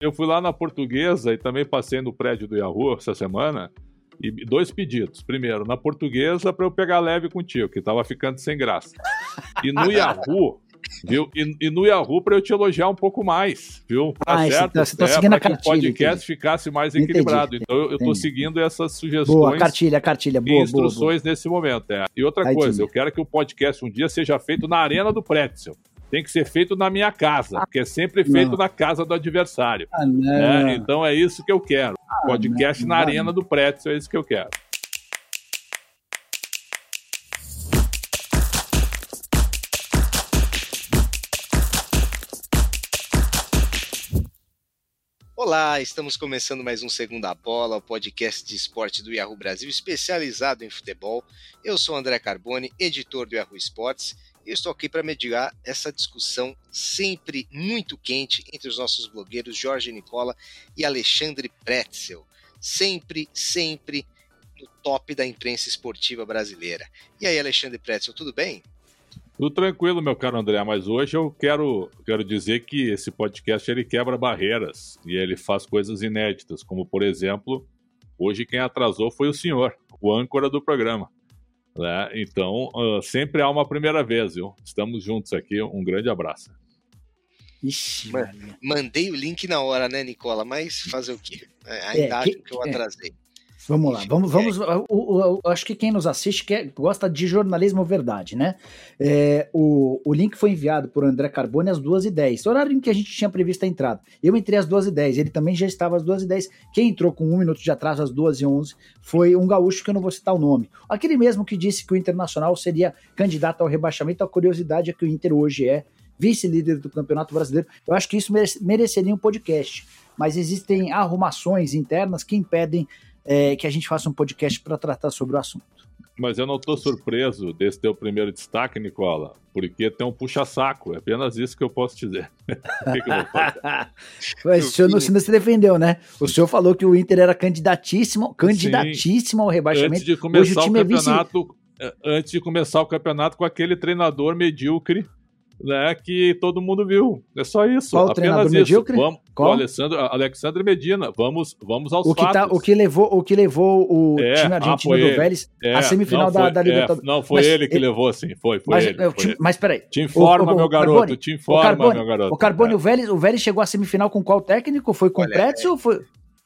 Eu fui lá na Portuguesa e também passei no prédio do Yahoo essa semana. E dois pedidos. Primeiro, na Portuguesa, para eu pegar leve contigo, que tava ficando sem graça. E no Yahoo, viu? E, e no Yahoo para eu te elogiar um pouco mais, viu? Tá ah, certo? Você tá, tá é, seguindo a cartilha. que o podcast entendi. ficasse mais equilibrado. Entendi, então eu, eu tô seguindo essas sugestões. Boa, cartilha, cartilha, boa, e instruções boa, boa. nesse momento. É. E outra coisa, eu quero que o podcast um dia seja feito na Arena do Pretzel tem que ser feito na minha casa, ah, porque é sempre feito não. na casa do adversário. Ah, né? Então é isso que eu quero. Ah, Podcast não, na arena do Pretzel, é isso que eu quero. Olá, estamos começando mais um Segunda Bola, o podcast de esporte do Yahoo Brasil, especializado em futebol. Eu sou André Carboni, editor do Yahoo Esportes, e estou aqui para mediar essa discussão sempre muito quente entre os nossos blogueiros Jorge Nicola e Alexandre Pretzel. Sempre, sempre no top da imprensa esportiva brasileira. E aí, Alexandre Pretzel, tudo bem? Tudo tranquilo, meu caro André, mas hoje eu quero, quero dizer que esse podcast ele quebra barreiras e ele faz coisas inéditas, como por exemplo, hoje quem atrasou foi o senhor, o âncora do programa. Né? Então, uh, sempre há uma primeira vez, viu? Estamos juntos aqui, um grande abraço. Ixi, Mandei o link na hora, né, Nicola? Mas fazer o quê? É, ainda é, acho que, que eu é. atrasei. Vamos lá, vamos, vamos. Acho que quem nos assiste quer, gosta de jornalismo verdade, né? É, o, o link foi enviado por André Carbone às 2h10, horário em que a gente tinha previsto a entrada. Eu entrei às 2h10, ele também já estava às 2h10. Quem entrou com um minuto de atraso às 2h11 foi um gaúcho que eu não vou citar o nome. Aquele mesmo que disse que o Internacional seria candidato ao rebaixamento. A curiosidade é que o Inter hoje é vice-líder do Campeonato Brasileiro. Eu acho que isso mereceria um podcast, mas existem arrumações internas que impedem é, que a gente faça um podcast para tratar sobre o assunto. Mas eu não estou surpreso desse teu primeiro destaque, Nicola, porque tem um puxa-saco. É apenas isso que eu posso dizer. que que Mas o senhor não, se defendeu, né? O senhor falou que o Inter era candidatíssimo, candidatíssimo Sim. ao rebaixamento. Antes de começar Hoje o, time o campeonato, é vice... antes de começar o campeonato com aquele treinador medíocre né, que todo mundo viu. É só isso. Qual apenas isso. Medíocre? Vamos, Qual? O Alessandro, Alexandre Medina. Vamos, vamos aos o que tá, fatos. Tá, o que levou, o que levou o é, time ah, argentino ah, do Vélez é, à semifinal não, foi, da, da Libertadores. É, não, foi mas, ele que ele, levou, sim. Foi, foi mas, ele. Foi ele. Mas peraí. Te informa, o, o, meu garoto. Carbone, te informa, Carbone, meu garoto. O Carbone, é. o, Vélez, o Vélez chegou à semifinal com qual técnico? Foi com o Pretzel ou foi...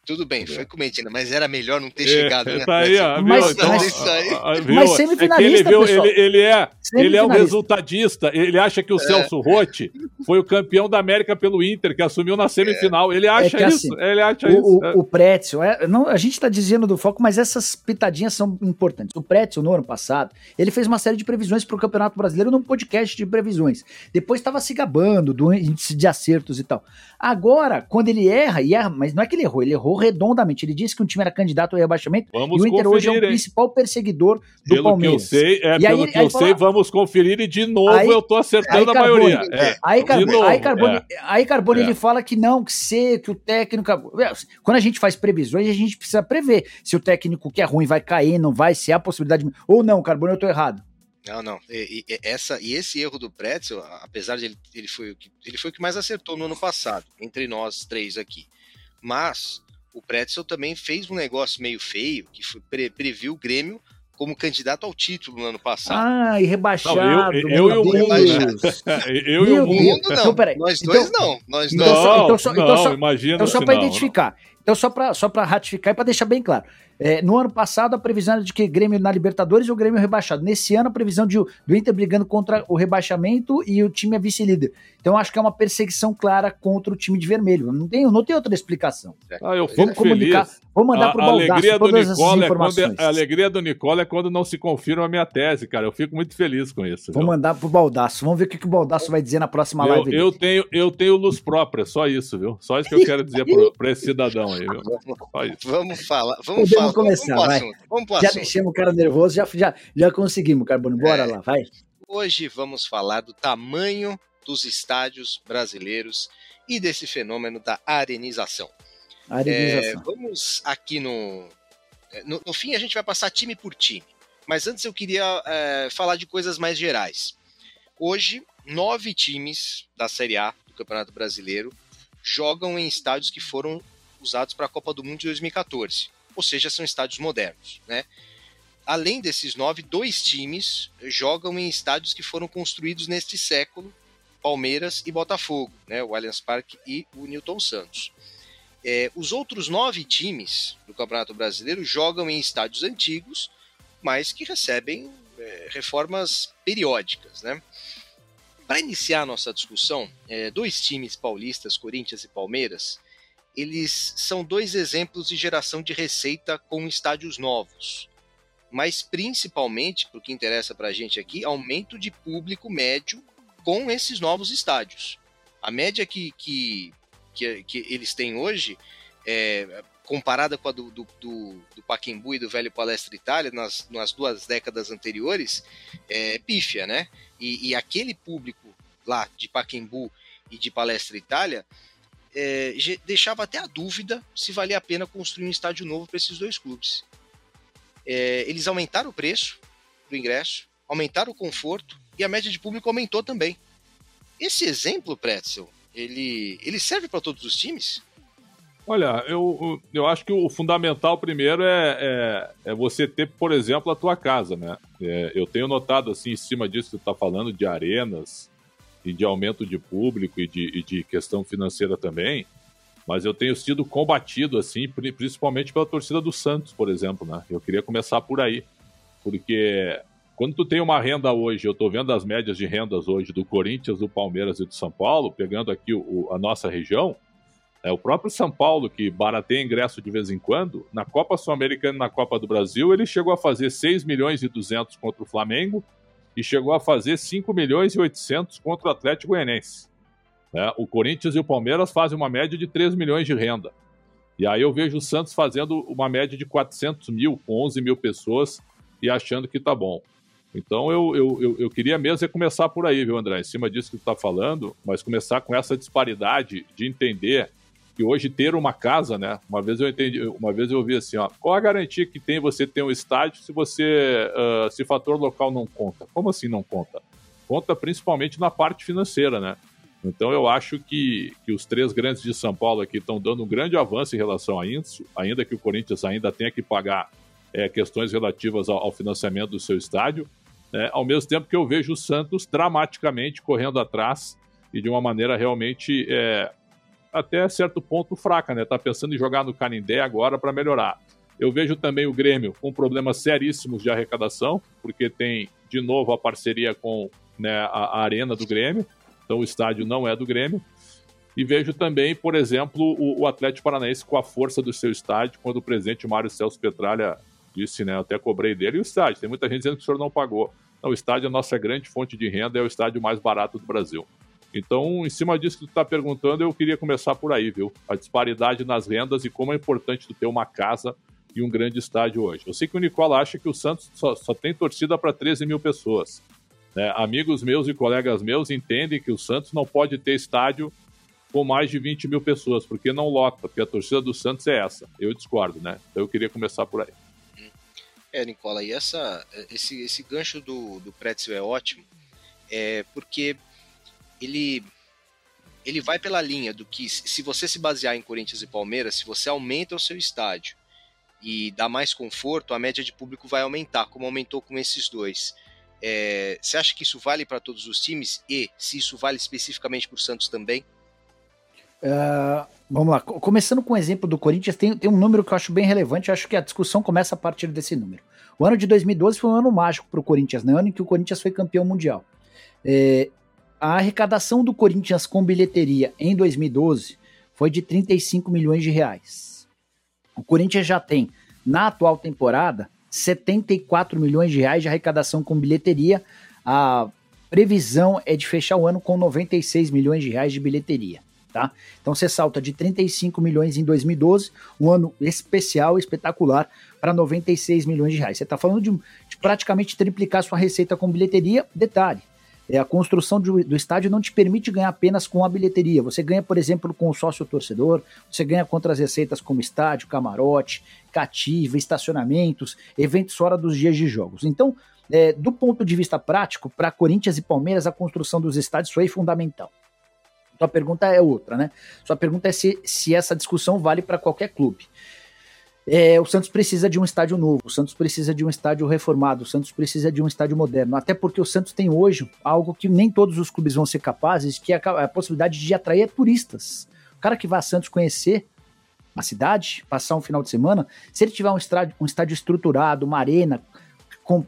Tudo bem, foi com Medina, mas era melhor não ter é, chegado, né? Tá aí, ó, mas, então, mas, isso aí. mas semifinalista, é ele, viu, ele, ele, é, ele é um resultadista. Ele acha que o é. Celso Rotti foi o campeão da América pelo Inter, que assumiu na semifinal. Ele acha é isso. Assim, ele acha o, isso. O, o Pretzel, é, não, a gente está dizendo do foco, mas essas pitadinhas são importantes. O Pretzel, no ano passado, ele fez uma série de previsões para o Campeonato Brasileiro num podcast de previsões. Depois estava se gabando do índice de acertos e tal. Agora, quando ele erra, e erra, mas não é que ele errou, ele errou redondamente. Ele disse que um time era candidato ao rebaixamento vamos e o Inter hoje é o principal perseguidor do pelo Palmeiras. Que eu sei, é, e pelo aí, que eu sei, vamos conferir e de novo aí, eu tô acertando a maioria. É, aí, Carbone, novo, aí Carbone, é. aí Carbone ele fala que não, que ser, que o técnico. Quando a gente faz previsões, a gente precisa prever se o técnico que é ruim vai cair, não vai, se há possibilidade. Ou não, Carbone, eu tô errado. Não, não. E, e, essa, e esse erro do Pretzel, apesar de ele, ele, foi o que, ele foi o que mais acertou no ano passado, entre nós três aqui. Mas o Pretzel também fez um negócio meio feio, que foi, pre, previu o Grêmio como candidato ao título no ano passado. Ah, e rebaixado. Não, eu, eu, eu, e o mundo. Né? eu e o mundo. Não, então, peraí. Nós dois então, não. Nós dois. Então, então, só, então, só, imagina então só para identificar. Então, só para só ratificar e para deixar bem claro. É, no ano passado, a previsão era de que Grêmio na Libertadores e o Grêmio rebaixado. Nesse ano, a previsão de, do Inter brigando contra o rebaixamento e o time é vice-líder. Então, acho que é uma perseguição clara contra o time de vermelho. Não tem, não tem outra explicação. Ah, eu fico vamos comunicar, feliz. vamos mandar para o Baldaço todas essas informações. É a alegria do Nicola é quando não se confirma a minha tese, cara. Eu fico muito feliz com isso. Vamos mandar para o Baldaço. Vamos ver o que, que o Baldaço vai dizer na próxima eu, live. Eu tenho, eu tenho luz própria, só isso, viu? Só isso que eu quero dizer para esse cidadão aí, viu? Vamos falar. Vamos Podemos falar. começar, vamos vai. Vamos pro já assunto. deixamos o cara nervoso, já, já, já conseguimos, Carbono. Bora é, lá, vai. Hoje vamos falar do tamanho dos estádios brasileiros e desse fenômeno da arenização. arenização. É, vamos aqui no, é, no, no. fim, a gente vai passar time por time. Mas antes eu queria é, falar de coisas mais gerais. Hoje, nove times da Série A do Campeonato Brasileiro jogam em estádios que foram usados para a Copa do Mundo de 2014, ou seja, são estádios modernos, né? Além desses nove, dois times jogam em estádios que foram construídos neste século, Palmeiras e Botafogo, né? o Allianz Parque e o Newton Santos. É, os outros nove times do Campeonato Brasileiro jogam em estádios antigos, mas que recebem é, reformas periódicas. Né? Para iniciar a nossa discussão, é, dois times paulistas, Corinthians e Palmeiras, eles são dois exemplos de geração de receita com estádios novos, mas principalmente, para o que interessa para a gente aqui, aumento de público médio com esses novos estádios. A média que, que que, que eles têm hoje, é, comparada com a do, do, do, do Paquembu e do velho Palestra Itália, nas, nas duas décadas anteriores, é pífia, né? E, e aquele público lá de Paquembu e de Palestra Itália é, deixava até a dúvida se valia a pena construir um estádio novo para esses dois clubes. É, eles aumentaram o preço do ingresso, aumentaram o conforto e a média de público aumentou também. Esse exemplo, Pretzel, ele, ele serve para todos os times? Olha, eu, eu acho que o fundamental primeiro é, é, é você ter, por exemplo, a tua casa, né? É, eu tenho notado, assim, em cima disso que você está falando, de arenas e de aumento de público e de, e de questão financeira também, mas eu tenho sido combatido, assim, principalmente pela torcida do Santos, por exemplo, né? Eu queria começar por aí, porque quando tu tem uma renda hoje, eu estou vendo as médias de rendas hoje do Corinthians, do Palmeiras e do São Paulo, pegando aqui o, a nossa região, é o próprio São Paulo, que barateia ingresso de vez em quando, na Copa Sul-Americana e na Copa do Brasil, ele chegou a fazer 6 milhões e 200 contra o Flamengo e chegou a fazer 5 milhões e 800 contra o Atlético Goianense. É, o Corinthians e o Palmeiras fazem uma média de 3 milhões de renda. E aí eu vejo o Santos fazendo uma média de 400 mil, com 11 mil pessoas, e achando que tá bom. Então eu, eu, eu, eu, queria mesmo é começar por aí, viu, André? Em cima disso que tu está falando, mas começar com essa disparidade de entender que hoje ter uma casa, né? Uma vez eu entendi, uma vez eu ouvi assim, ó, qual a garantia que tem você ter um estádio se você uh, se fator local não conta? Como assim não conta? Conta principalmente na parte financeira, né? Então eu acho que, que os três grandes de São Paulo aqui estão dando um grande avanço em relação a isso, ainda que o Corinthians ainda tenha que pagar é, questões relativas ao, ao financiamento do seu estádio né? ao mesmo tempo que eu vejo o Santos dramaticamente correndo atrás e de uma maneira realmente é, até certo ponto fraca, né? Tá pensando em jogar no Canindé agora para melhorar. Eu vejo também o Grêmio com problemas seríssimos de arrecadação, porque tem de novo a parceria com né, a, a arena do Grêmio, então o estádio não é do Grêmio. E vejo também, por exemplo, o, o, Atlético Paranaense com a força do seu estádio, quando o presidente Mário Celso Petralha disse, né, eu até cobrei dele, e o estádio, tem muita gente dizendo que o senhor não pagou. O estádio é a nossa grande fonte de renda, é o estádio mais barato do Brasil. Então, em cima disso que tu está perguntando, eu queria começar por aí, viu? A disparidade nas rendas e como é importante tu ter uma casa e um grande estádio hoje. Eu sei que o Nicola acha que o Santos só, só tem torcida para 13 mil pessoas. Né? Amigos meus e colegas meus entendem que o Santos não pode ter estádio com mais de 20 mil pessoas, porque não lota, porque a torcida do Santos é essa. Eu discordo, né? Então eu queria começar por aí. É, Nicola, e essa, esse, esse gancho do, do Pretzel é ótimo, é porque ele, ele vai pela linha do que, se você se basear em Corinthians e Palmeiras, se você aumenta o seu estádio e dá mais conforto, a média de público vai aumentar, como aumentou com esses dois. É, você acha que isso vale para todos os times? E se isso vale especificamente para o Santos também? Uh, vamos lá, começando com o exemplo do Corinthians, tem, tem um número que eu acho bem relevante, acho que a discussão começa a partir desse número. O ano de 2012 foi um ano mágico para o Corinthians, né? ano em que o Corinthians foi campeão mundial. É, a arrecadação do Corinthians com bilheteria em 2012 foi de 35 milhões de reais. O Corinthians já tem, na atual temporada, 74 milhões de reais de arrecadação com bilheteria. A previsão é de fechar o ano com 96 milhões de reais de bilheteria. Tá? Então você salta de 35 milhões em 2012, um ano especial, espetacular, para 96 milhões de reais. Você está falando de, de, praticamente triplicar sua receita com bilheteria. Detalhe, é, a construção do, do estádio não te permite ganhar apenas com a bilheteria. Você ganha, por exemplo, com o sócio torcedor, você ganha com outras receitas como estádio, camarote, cativa, estacionamentos, eventos fora dos dias de jogos. Então, é, do ponto de vista prático, para Corinthians e Palmeiras, a construção dos estádios foi fundamental. Sua pergunta é outra, né? Sua pergunta é se, se essa discussão vale para qualquer clube. É, o Santos precisa de um estádio novo, o Santos precisa de um estádio reformado, o Santos precisa de um estádio moderno, até porque o Santos tem hoje algo que nem todos os clubes vão ser capazes, que é a, possibilidade de atrair turistas. O cara que vai a Santos conhecer a cidade, passar um final de semana, se ele tiver um estádio, um estádio estruturado, uma arena com,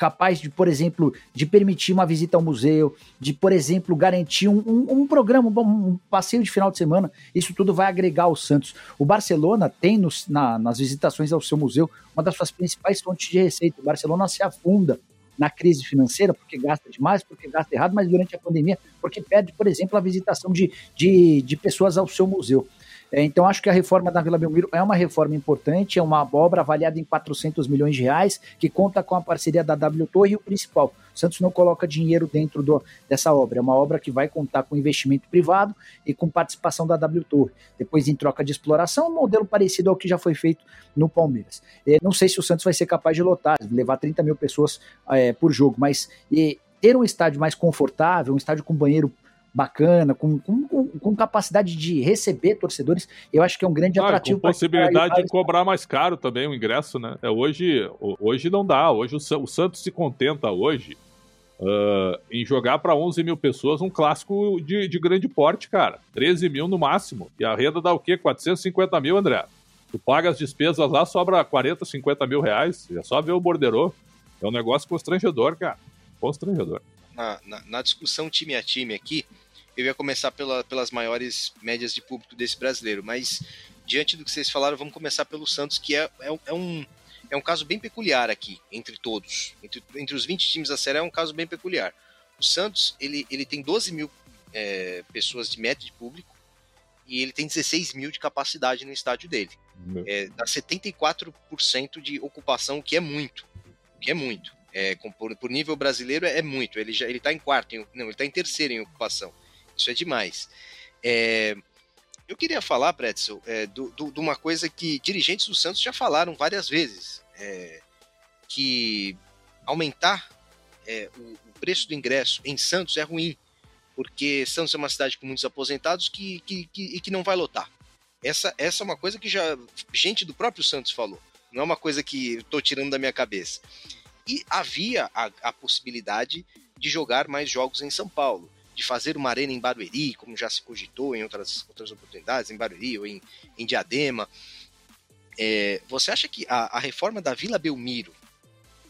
capaz de, por exemplo, de permitir uma visita ao museu, de, por exemplo, garantir um, um, um programa, um, passeio de final de semana. Isso tudo vai agregar o Santos. O Barcelona tem nos, na, nas visitações ao seu museu uma das suas principais fontes de receita. O Barcelona se afunda na crise financeira, porque gasta demais, porque gasta errado, mas durante a pandemia, porque perde, por exemplo, a visitação de, de, de pessoas ao seu museu. É, então, acho que a reforma da Vila Belmiro é uma reforma importante, é uma obra avaliada em 400 milhões de reais, que conta com a parceria da W Torre e o principal. O Santos não coloca dinheiro dentro do, dessa obra, é uma obra que vai contar com investimento privado e com participação da W Torre. Depois, em troca de exploração, um modelo parecido ao que já foi feito no Palmeiras. É, não sei se o Santos vai ser capaz de lotar, levar 30 mil pessoas é, por jogo, mas e, ter um estádio mais confortável, um estádio com banheiro bacana, com, com, com, capacidade de receber torcedores, eu acho que é um grande ah, atrativo. Com possibilidade de cobrar mais caro também o ingresso, né? É, hoje, hoje não dá, hoje o, o Santos se contenta hoje uh, em jogar para 11 mil pessoas um clássico de, de grande porte, cara. 13 mil no máximo. E a renda dá o quê? 450 mil, André? Tu paga as despesas lá, sobra 40, 50 mil reais. É só ver o borderô. É um negócio constrangedor, cara. Constrangedor. Na, na, na discussão time a time aqui, eu ia começar pela, pelas maiores médias de público desse brasileiro, mas diante do que vocês falaram, vamos começar pelo Santos, que é, é, é um, é um caso bem peculiar aqui, entre todos. Entre, entre os 20 times da série é um caso bem peculiar. O Santos, ele, ele tem 12 mil é, pessoas de média de público e ele tem 16 mil de capacidade no estádio dele. É, dá 74% de ocupação, o que é muito. O que é muito. É, por, por nível brasileiro é, muito. Ele já ele está em quarto, em, não, ele está em terceiro em ocupação. Isso é demais. É, eu queria falar, Pretzel, é, de uma coisa que dirigentes do Santos já falaram várias vezes, é, que aumentar é, o, o, preço do ingresso em Santos é ruim, porque Santos é uma cidade com muitos aposentados que, que, que, e que não vai lotar. Essa, essa é uma coisa que já gente do próprio Santos falou, não é uma coisa que estou tirando da minha cabeça. E havia a, a possibilidade de jogar mais jogos em São Paulo de fazer uma arena em Barueri, como já se cogitou em outras, outras oportunidades, em Barueri ou em, em Diadema. É, você acha que a, a, reforma da Vila Belmiro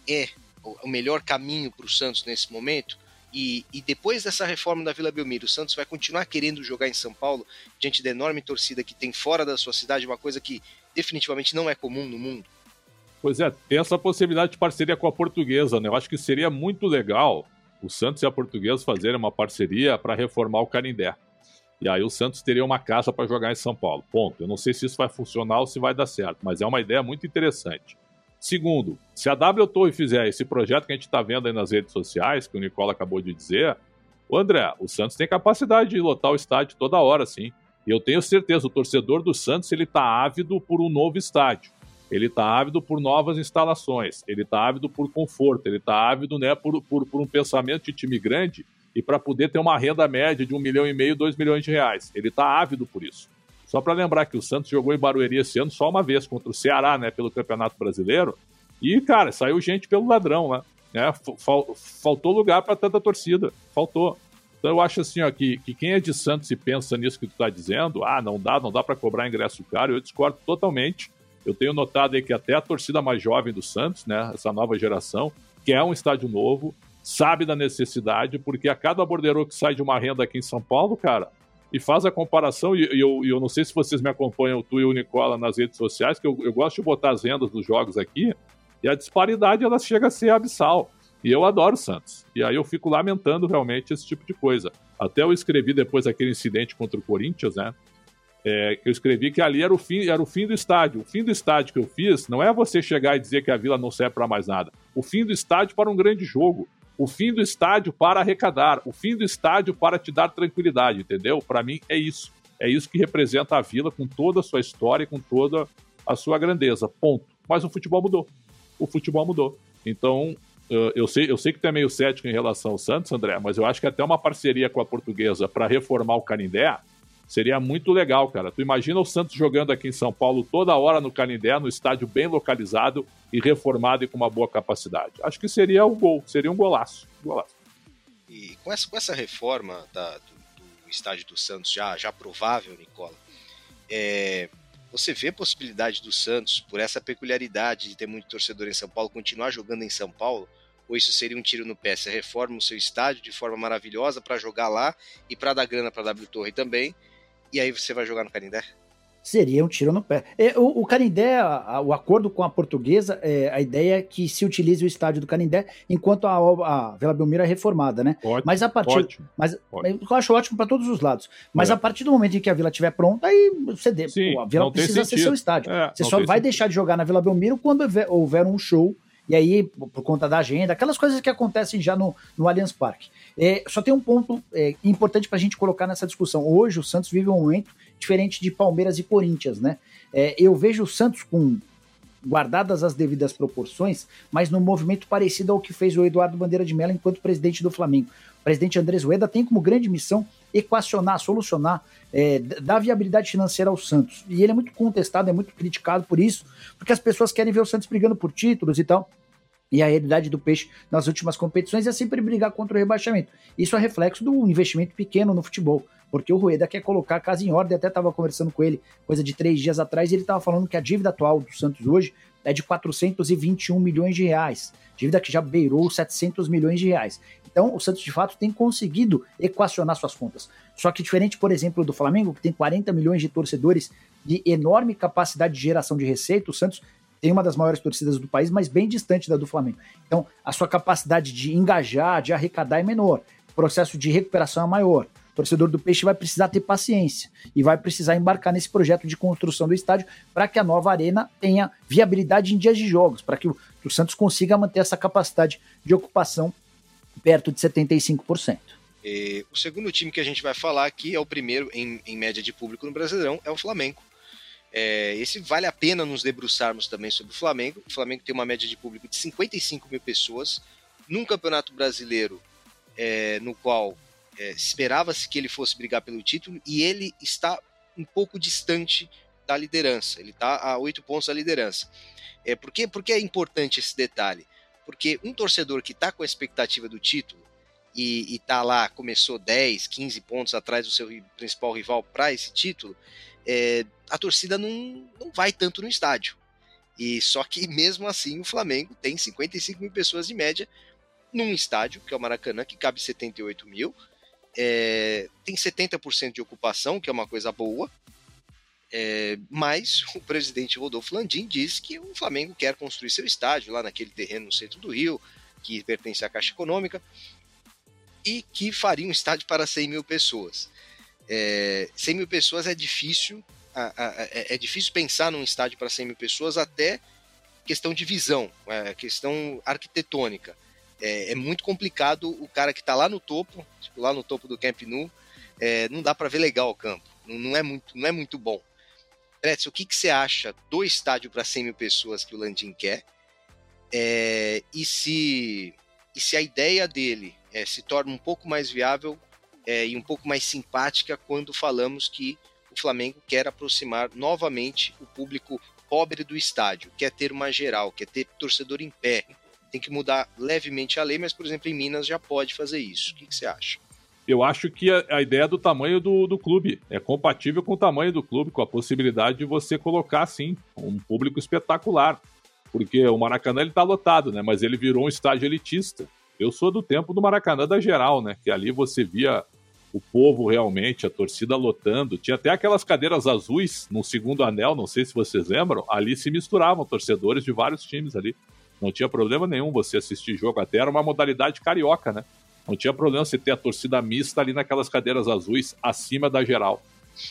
é o, melhor caminho para o Santos nesse momento? E, e, depois dessa reforma da Vila Belmiro, o Santos vai continuar querendo jogar em São Paulo diante da enorme torcida que tem fora da sua cidade, uma coisa que definitivamente não é comum no mundo? Pois é, tem essa possibilidade de parceria com a portuguesa, né? Eu acho que seria muito legal o Santos e a Portuguesa fazerem uma parceria para reformar o Canindé. E aí o Santos teria uma casa para jogar em São Paulo. Ponto. Eu não sei se isso vai funcionar ou se vai dar certo, mas é uma ideia muito interessante. Segundo, se a W Torre fizer esse projeto que a gente está vendo aí nas redes sociais, que o Nicola acabou de dizer, o André, o Santos tem capacidade de lotar o estádio toda hora, sim. E eu tenho certeza, o torcedor do Santos ele está ávido por um novo estádio ele está ávido por novas instalações, ele está ávido por conforto, ele está ávido né, por, por, por, um pensamento de time grande e para poder ter uma renda média de um milhão e meio, dois milhões de reais. Ele está ávido por isso. Só para lembrar que o Santos jogou em Barueri esse ano só uma vez contra o Ceará, né, pelo Campeonato Brasileiro. E, cara, saiu gente pelo ladrão lá. Né? Faltou lugar para tanta torcida. Faltou. Então eu acho assim, ó, que, que quem é de Santos e pensa nisso que tu está dizendo, ah, não dá, não dá para cobrar ingresso caro, eu discordo totalmente. Eu tenho notado aí que até a torcida mais jovem do Santos, né, essa nova geração, quer um estádio novo, sabe da necessidade, porque a cada bordeiro que sai de uma renda aqui em São Paulo, cara, e faz a comparação, e, e eu, eu não sei se vocês me acompanham, tu e o Nicola, nas redes sociais, que eu, eu gosto de botar as rendas dos jogos aqui, e a disparidade ela chega a ser abissal. E eu adoro o Santos. E aí eu fico lamentando realmente esse tipo de coisa. Até eu escrevi depois daquele incidente contra o Corinthians, né? É, eu escrevi que ali era o, fim, era o fim do estádio. O fim do estádio que eu fiz não é você chegar e dizer que a vila não serve para mais nada. O fim do estádio para um grande jogo. O fim do estádio para arrecadar. O fim do estádio para te dar tranquilidade, entendeu? Para mim é isso. É isso que representa a vila com toda a sua história, com toda a sua grandeza. Ponto. Mas o futebol mudou. O futebol mudou. Então, eu sei, eu sei que tu é meio cético em relação ao Santos, André, mas eu acho que até uma parceria com a portuguesa para reformar o Canindé seria muito legal, cara. Tu imagina o Santos jogando aqui em São Paulo toda hora no Canindé, no estádio bem localizado e reformado e com uma boa capacidade. Acho que seria um gol, seria um golaço. Golaço. E com essa, com essa reforma da, do, do, estádio do Santos já, já provável, Nicola, é, você vê a possibilidade do Santos, por essa peculiaridade de ter muito torcedor em São Paulo, continuar jogando em São Paulo? Ou isso seria um tiro no pé? Você reforma o seu estádio de forma maravilhosa para jogar lá e para dar grana para a W Torre também, e aí você vai jogar no Canindé? Seria um tiro no pé. É, o, o Canindé, a, o acordo com a portuguesa, é, a ideia é que se utilize o estádio do Canindé enquanto a, a Vila Belmiro é reformada, né? Ótimo, mas a partir, ótimo, mas ótimo. eu acho ótimo para todos os lados. Mas é. a partir do momento em que a Vila estiver pronta, aí você dê, Sim, pô, a Vila precisa ser seu estádio. É, você só vai sentido. deixar de jogar na Vila Belmiro quando houver um show e aí, por conta da agenda, aquelas coisas que acontecem já no, no Allianz Parque. É, só tem um ponto é, importante para a gente colocar nessa discussão. Hoje, o Santos vive um momento diferente de Palmeiras e Corinthians, né? É, eu vejo o Santos com guardadas as devidas proporções, mas num movimento parecido ao que fez o Eduardo Bandeira de Mello enquanto presidente do Flamengo. O presidente Andrés Rueda tem como grande missão equacionar, solucionar, é, dar viabilidade financeira ao Santos. E ele é muito contestado, é muito criticado por isso, porque as pessoas querem ver o Santos brigando por títulos e tal. E a realidade do peixe nas últimas competições é sempre brigar contra o rebaixamento. Isso é reflexo do investimento pequeno no futebol porque o Rueda quer colocar a casa em ordem. Até estava conversando com ele coisa de três dias atrás e ele estava falando que a dívida atual do Santos hoje é de 421 milhões de reais, dívida que já beirou 700 milhões de reais. Então, o Santos de fato tem conseguido equacionar suas contas. Só que diferente, por exemplo, do Flamengo, que tem 40 milhões de torcedores de enorme capacidade de geração de receita, o Santos tem uma das maiores torcidas do país, mas bem distante da do Flamengo. Então, a sua capacidade de engajar, de arrecadar é menor, o processo de recuperação é maior. O torcedor do Peixe vai precisar ter paciência e vai precisar embarcar nesse projeto de construção do estádio para que a nova arena tenha viabilidade em dias de jogos, para que o, o Santos consiga manter essa capacidade de ocupação perto de 75%. E, o segundo time que a gente vai falar aqui é o primeiro em, em média de público no Brasileirão, é o Flamengo. É, esse vale a pena nos debruçarmos também sobre o Flamengo. O Flamengo tem uma média de público de 55 mil pessoas num campeonato brasileiro é, no qual é, esperava-se que ele fosse brigar pelo título e ele está um pouco distante da liderança. Ele está a oito pontos da liderança. É, por, que é importante esse detalhe? Porque um torcedor que está com a expectativa do título e está lá, começou 10, 15 pontos atrás do seu principal rival para esse título, é, a torcida não, não vai tanto no estádio. E só que mesmo assim o Flamengo tem 55 mil pessoas de média num estádio, que é o Maracanã, que cabe 78 mil, é, tem 70% de ocupação, que é uma coisa boa, é, mas o presidente Rodolfo Landim diz que o Flamengo quer construir seu estádio lá naquele terreno no centro do Rio, que pertence à Caixa Econômica, e que faria um estádio para 100 mil pessoas. É, 100 mil pessoas é difícil, é, é, difícil pensar num estádio para 100 mil pessoas, até questão de visão, é, questão arquitetônica é, é muito complicado o cara que está lá no topo, tipo, lá no topo do Camp Nou, não dá para ver legal o campo. Não, não, é muito, não é muito bom. Pretz, o que, que você acha do estádio para 100 mil pessoas que o Landim quer? É, e, se, e se a ideia dele é, se torna um pouco mais viável é, e um pouco mais simpática quando falamos que o Flamengo quer aproximar novamente o público pobre do estádio, quer ter uma geral, quer ter torcedor em pé, tem que mudar levemente a lei, mas, por exemplo, em Minas já pode fazer isso. O que, que você acha? Eu acho que a, ideia do tamanho do, do, clube é compatível com o tamanho do clube, com a possibilidade de você colocar, sim, um público espetacular. Porque o Maracanã ele tá lotado, né? Mas ele virou um estádio elitista. Eu sou do tempo do Maracanã da geral, né? Que ali você via o povo realmente, a torcida lotando. Tinha até aquelas cadeiras azuis no segundo anel, não sei se vocês lembram. Ali se misturavam torcedores de vários times ali. Não tinha problema nenhum você assistir jogo, até era uma modalidade carioca, né? Não tinha problema você ter a torcida mista ali naquelas cadeiras azuis acima da geral.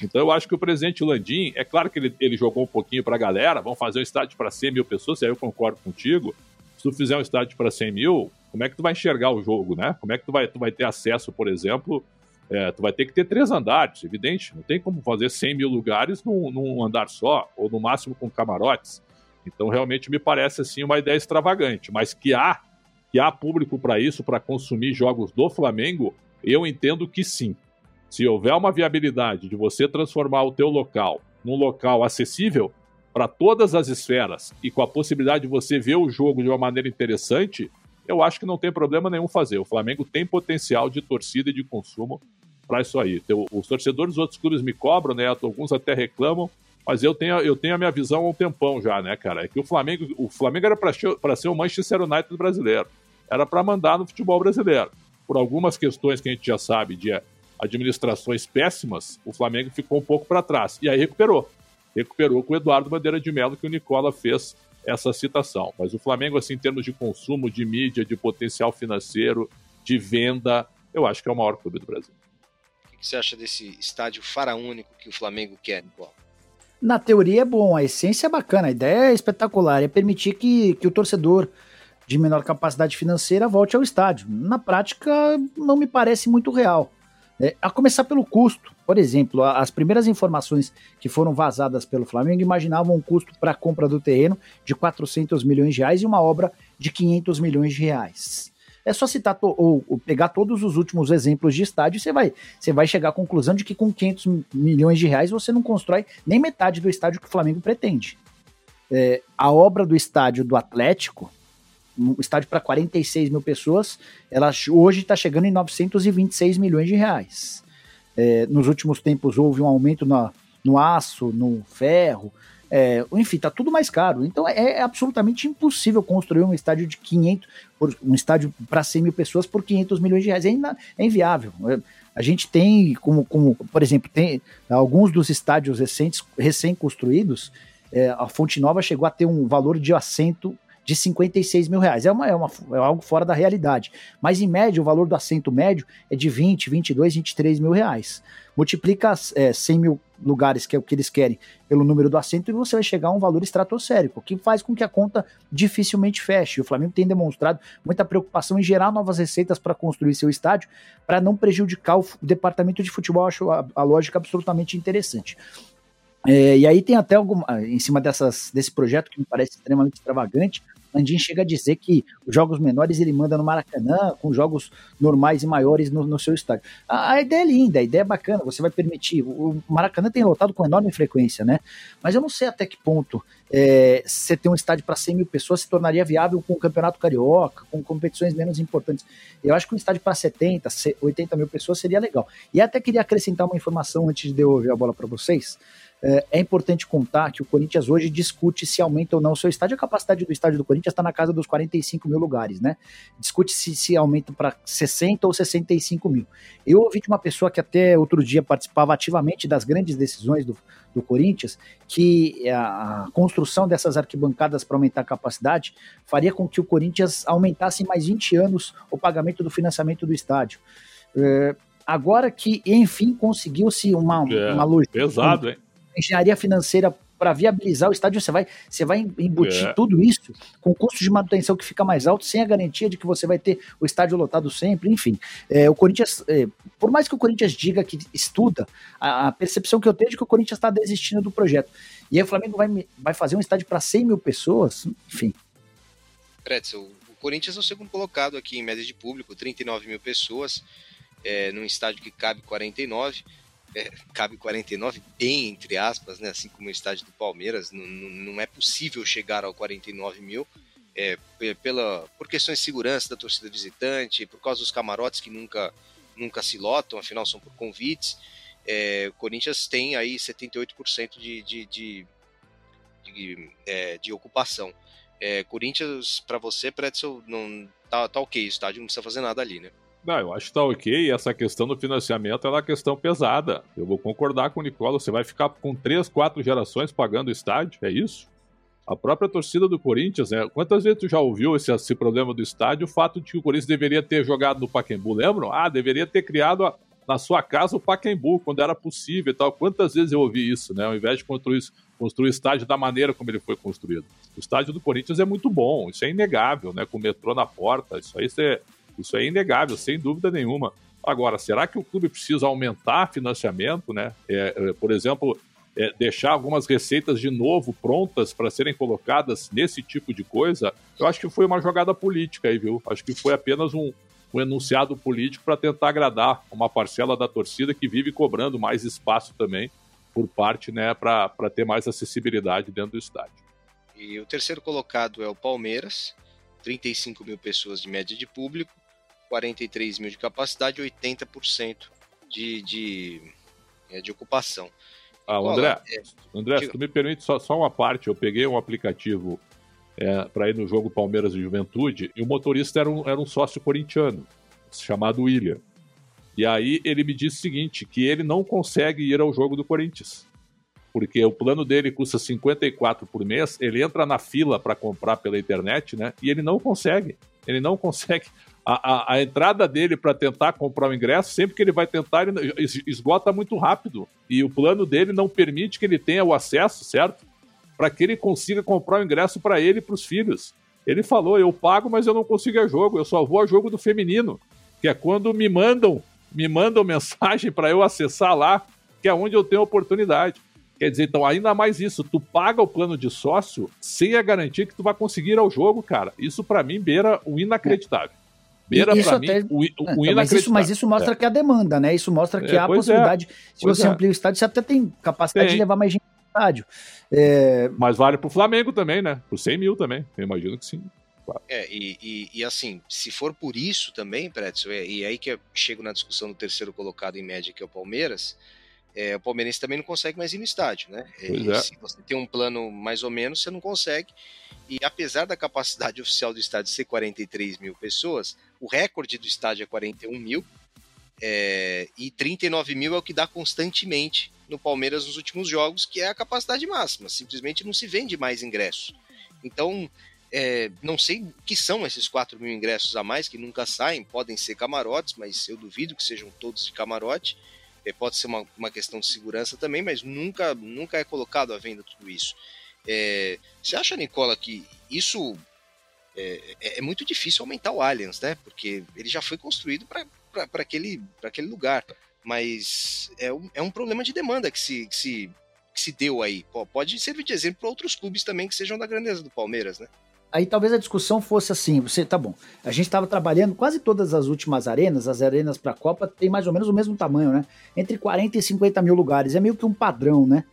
Então eu acho que o presidente Landim, é claro que ele, ele jogou um pouquinho para a galera, vamos fazer um estádio para 100 mil pessoas, aí eu concordo contigo. Se tu fizer um estádio para 100 mil, como é que tu vai enxergar o jogo, né? Como é que tu vai, tu vai ter acesso, por exemplo, é, tu vai ter que ter três andares, evidente. Não tem como fazer 100 mil lugares num, num andar só, ou no máximo com camarotes. Então, realmente me parece assim uma ideia extravagante, mas que há que há público para isso, para consumir jogos do Flamengo, eu entendo que sim. Se houver uma viabilidade de você transformar o teu local num local acessível para todas as esferas e com a possibilidade de você ver o jogo de uma maneira interessante, eu acho que não tem problema nenhum fazer. O Flamengo tem potencial de torcida e de consumo para isso aí. Os torcedores dos outros clubes me cobram, né? Alguns até reclamam, mas eu tenho, eu tenho a minha visão há um tempão já, né, cara? É que o Flamengo, o Flamengo era para ser o Manchester United brasileiro. Era para mandar no futebol brasileiro. Por algumas questões que a gente já sabe de administrações péssimas, o Flamengo ficou um pouco para trás. E aí recuperou. Recuperou com o Eduardo Bandeira de Mello, que o Nicola fez essa citação. Mas o Flamengo, assim, em termos de consumo, de mídia, de potencial financeiro, de venda, eu acho que é o maior clube do Brasil. O que você acha desse estádio faraônico que o Flamengo quer, Nicola? Na teoria é bom, a essência é bacana, a ideia é espetacular, é permitir que, que o torcedor de menor capacidade financeira volte ao estádio. Na prática, não me parece muito real. É, a começar pelo custo. Por exemplo, as primeiras informações que foram vazadas pelo Flamengo imaginavam um custo para a compra do terreno de 400 milhões de reais e uma obra de 500 milhões de reais. É só citar ou, ou, pegar todos os últimos exemplos de estádio você vai, você vai chegar à conclusão de que com 500 milhões de reais você não constrói nem metade do estádio que o Flamengo pretende. É, a obra do estádio do Atlético, um estádio para 46 mil pessoas, ela hoje está chegando em 926 milhões de reais. É, nos últimos tempos houve um aumento na, no aço, no ferro, é, enfim, está tudo mais caro. Então é, é, absolutamente impossível construir um estádio de 500, um estádio para 100 mil pessoas por 500 milhões de reais. É, é inviável. É, a gente tem, como, como, por exemplo, tem alguns dos estádios recentes, recém-construídos, é, a Fonte Nova chegou a ter um valor de assento de 56 mil reais. É, uma, é, uma, é algo fora da realidade. Mas, em média, o valor do assento médio é de 20, 22, 23 mil reais. Multiplica é, 100 mil lugares, que é o que eles querem, pelo número do assento, e você vai chegar a um valor estratosférico, que faz com que a conta dificilmente feche. O Flamengo tem demonstrado muita preocupação em gerar novas receitas para construir seu estádio, para não prejudicar o departamento de futebol. Eu acho a, a lógica absolutamente interessante. É, e aí tem até alguma, em cima dessas, desse projeto que me parece extremamente extravagante, Landim chega a dizer que os jogos menores ele manda no Maracanã, com jogos normais e maiores no, no seu estádio. A, a, ideia é linda, a ideia é bacana, você vai permitir. O Maracanã tem lotado com enorme frequência, né? Mas eu não sei até que ponto é, você ter um estádio para 100 mil pessoas se tornaria viável com o Campeonato Carioca, com competições menos importantes. Eu acho que um estádio para 70, 80 mil pessoas seria legal. E até queria acrescentar uma informação antes de devolver a bola para vocês. É, é importante contar que o Corinthians hoje discute se aumenta ou não o seu estádio. A capacidade do estádio do Corinthians está na casa dos 45 mil lugares, né? Discute se, se aumenta para 60 ou 65 mil. Eu ouvi de uma pessoa que até outro dia participava ativamente das grandes decisões do, do Corinthians, que a, a construção dessas arquibancadas para aumentar a capacidade faria com que o Corinthians aumentasse em mais 20 anos o pagamento do financiamento do estádio. É, agora que, enfim, conseguiu-se uma, é, uma logística. Pesado, hein? Engenharia financeira para viabilizar o estádio, você vai, você vai embutir é. tudo isso com custo de manutenção que fica mais alto, sem a garantia de que você vai ter o estádio lotado sempre, enfim. É, o Corinthians, é, por mais que o Corinthians diga que estuda, a, a percepção que eu tenho é de que o Corinthians está desistindo do projeto. E aí o Flamengo vai, vai fazer um estádio para 100 mil pessoas, enfim. Pretzel, o Corinthians é o segundo colocado aqui em média de público, 39 mil pessoas, é, num estádio que cabe 49 é, cabe 49 bem, entre aspas, né? assim como o estádio do Palmeiras, não, não é possível chegar ao 49 mil. É, pela, por questões de segurança da torcida visitante, por causa dos camarotes que nunca, nunca se lotam, afinal são por convites. É, o Corinthians tem aí 78% de, de, de, de, é, de ocupação. É, Corinthians, para você, Pretzel, não, tá, tá ok, o estádio não precisa fazer nada ali, né? Não, eu acho que tá ok. Essa questão do financiamento é uma questão pesada. Eu vou concordar com o Nicola. Você vai ficar com três, quatro gerações pagando o estádio, é isso? A própria torcida do Corinthians, né? Quantas vezes tu já ouviu esse, esse problema do estádio? O fato de que o Corinthians deveria ter jogado no Pacaembu, lembram? Ah, deveria ter criado a, na sua casa o Pacaembu, quando era possível e tal. Quantas vezes eu ouvi isso, né? Ao invés de construir, construir o estádio da maneira como ele foi construído. O estádio do Corinthians é muito bom, isso é inegável, né? Com o metrô na porta, isso aí você isso é inegável, sem dúvida nenhuma. Agora, será que o clube precisa aumentar financiamento, né? É, é, por exemplo, é, deixar algumas receitas de novo prontas para serem colocadas nesse tipo de coisa, eu acho que foi uma jogada política aí, viu? Acho que foi apenas um, um enunciado político para tentar agradar uma parcela da torcida que vive cobrando mais espaço também por parte, né, para ter mais acessibilidade dentro do estádio. E o terceiro colocado é o Palmeiras, 35 mil pessoas de média de público, 43 mil de capacidade, 80% de, de, é, de ocupação. Ah, André, é, André, se tu me permite só, só uma parte, eu peguei um aplicativo é, para ir no jogo Palmeiras e Juventude e o motorista era um, era um sócio corintiano, chamado William. E aí ele me disse o seguinte, que ele não consegue ir ao jogo do Corinthians. Porque o plano dele custa 54 por mês, ele entra na fila para comprar pela internet, né? E ele não consegue. Ele não consegue. A, a, a entrada dele para tentar comprar o ingresso, sempre que ele vai tentar, ele esgota muito rápido. E o plano dele não permite que ele tenha o acesso, certo? Para que ele consiga comprar o ingresso para ele e para os filhos. Ele falou: eu pago, mas eu não consigo a jogo, eu só vou a jogo do feminino. Que é quando me mandam me mandam mensagem para eu acessar lá, que é onde eu tenho oportunidade. Quer dizer, então, ainda mais isso, tu paga o plano de sócio sem a garantia que tu vai conseguir ir ao jogo, cara. Isso para mim beira o inacreditável. Beira para até... mim o, o, é, então. Mas isso, mas isso mostra é. que há demanda, né? Isso mostra que é, há a é. possibilidade. Se você é. amplia o estádio, você até tem capacidade tem. de levar mais gente no estádio. É... Mas vale pro Flamengo também, né? Por 100 mil também. Eu imagino que sim. É, e, e, e, assim, se for por isso também, Pretzel, é, e aí que eu chego na discussão do terceiro colocado em média, que é o Palmeiras, é, o palmeirense também não consegue mais ir no estádio, né? É. Se você tem um plano mais ou menos, você não consegue. E apesar da capacidade oficial do estádio ser 43 mil pessoas, o recorde do estádio é 41 mil, é, e 39 mil é o que dá constantemente no Palmeiras nos últimos jogos, que é a capacidade máxima. Simplesmente não se vende mais ingresso. Então, é, não sei o que são esses 4 mil ingressos a mais, que nunca saem, podem ser camarotes, mas eu duvido que sejam todos de camarote. É, pode ser uma, uma questão de segurança também, mas nunca, nunca é colocado à venda tudo isso. É, você acha, Nicola, que isso é, é, é muito difícil aumentar o Allianz, né? Porque ele já foi construído para aquele, aquele lugar. Mas é um, é um problema de demanda que se, que se, que se deu aí. Pode servir de exemplo para outros clubes também que sejam da grandeza do Palmeiras, né? Aí talvez a discussão fosse assim, você tá bom. A gente estava trabalhando quase todas as últimas arenas, as arenas para a Copa tem mais ou menos o mesmo tamanho, né? Entre 40 e 50 mil lugares, é meio que um padrão, né?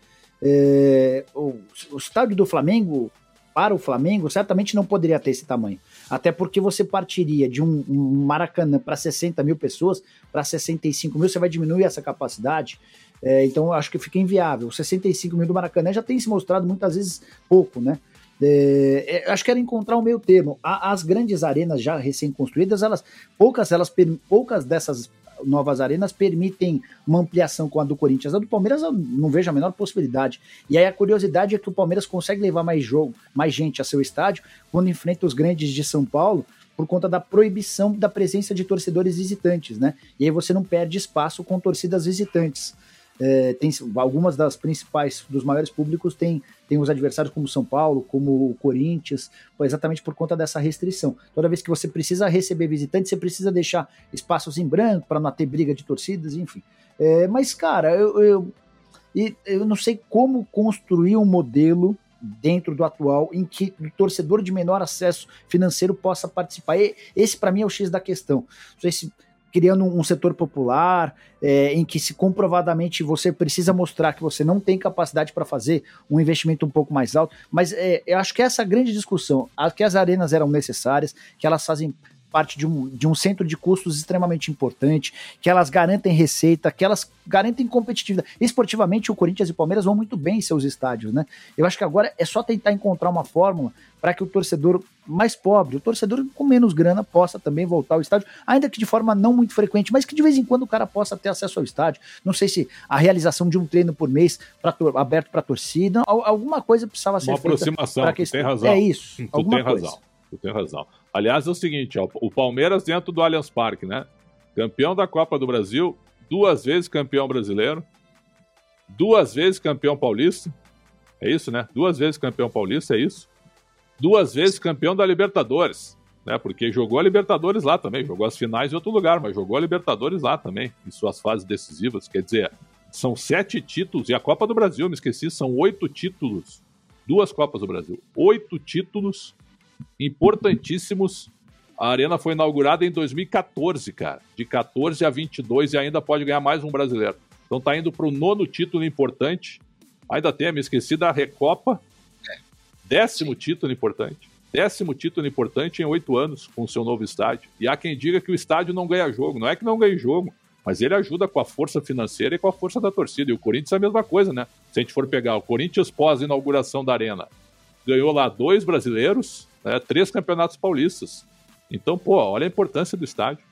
É, o, o estádio do Flamengo para o Flamengo certamente não poderia ter esse tamanho, até porque você partiria de um, um Maracanã para 60 mil pessoas para 65 mil, você vai diminuir essa capacidade. É, então acho que fica inviável. 65 mil do Maracanã já tem se mostrado muitas vezes pouco, né? É, é, acho que era encontrar um meio termo. as grandes arenas já recém-construídas, elas poucas, elas poucas dessas novas arenas permitem uma ampliação com a do Corinthians. A do Palmeiras eu não vejo a menor possibilidade. E aí a curiosidade é que o Palmeiras consegue levar mais jogo, mais gente a seu estádio quando enfrenta os grandes de São Paulo por conta da proibição da presença de torcedores visitantes, né? E aí você não perde espaço com torcidas visitantes. É, tem algumas das principais, dos maiores públicos tem, tem os adversários como São Paulo, como o Corinthians, exatamente por conta dessa restrição. Toda vez que você precisa receber visitantes, você precisa deixar espaços em branco para não ter briga de torcidas, enfim. É, mas, cara, eu, eu, eu não sei como construir um modelo dentro do atual em que o torcedor de menor acesso financeiro possa participar. Esse, para mim, é o X da questão. Não sei se criando um setor popular, é, em que se comprovadamente você precisa mostrar que você não tem capacidade para fazer um investimento um pouco mais alto. Mas é, eu acho que essa grande discussão, que as arenas eram necessárias, que elas fazem parte de um, de um centro de custos extremamente importante, que elas garantem receita, que elas garantem competitividade. Esportivamente, o Corinthians e o Palmeiras vão muito bem em seus estádios, né? Eu acho que agora é só tentar encontrar uma fórmula para que o torcedor mais pobre, o torcedor com menos grana, possa também voltar ao estádio, ainda que de forma não muito frequente, mas que de vez em quando o cara possa ter acesso ao estádio. Não sei se a realização de um treino por mês pra, aberto para torcida, alguma coisa precisava ser uma feita. Uma aproximação, que tem razão. É isso. Tu tem coisa. razão. Tu tem razão. Aliás, é o seguinte, ó, o Palmeiras dentro do Allianz Parque, né? Campeão da Copa do Brasil, duas vezes campeão brasileiro, duas vezes campeão paulista. É isso, né? Duas vezes campeão paulista, é isso? Duas vezes campeão da Libertadores, né? Porque jogou a Libertadores lá também, jogou as finais em outro lugar, mas jogou a Libertadores lá também, em suas fases decisivas. Quer dizer, São sete títulos, e a Copa do Brasil, me esqueci, são oito títulos. Duas Copas do Brasil. Oito títulos importantíssimos. A Arena foi inaugurada em 2014, cara. De 14 a 22 e ainda pode ganhar mais um brasileiro. Então tá indo para o nono título importante. Ainda tem, me esqueci da Recopa. Décimo título importante. Décimo título importante em oito anos com o seu novo estádio. E há quem diga que o estádio não ganha jogo. Não é que não ganha jogo mas ele ajuda com a força financeira e com a força da torcida. E o Corinthians é a mesma coisa, né? Se a gente for pegar o Corinthians pós-inauguração da Arena, ganhou lá dois brasileiros, né, três campeonatos paulistas. Então, pô, olha a importância do estádio.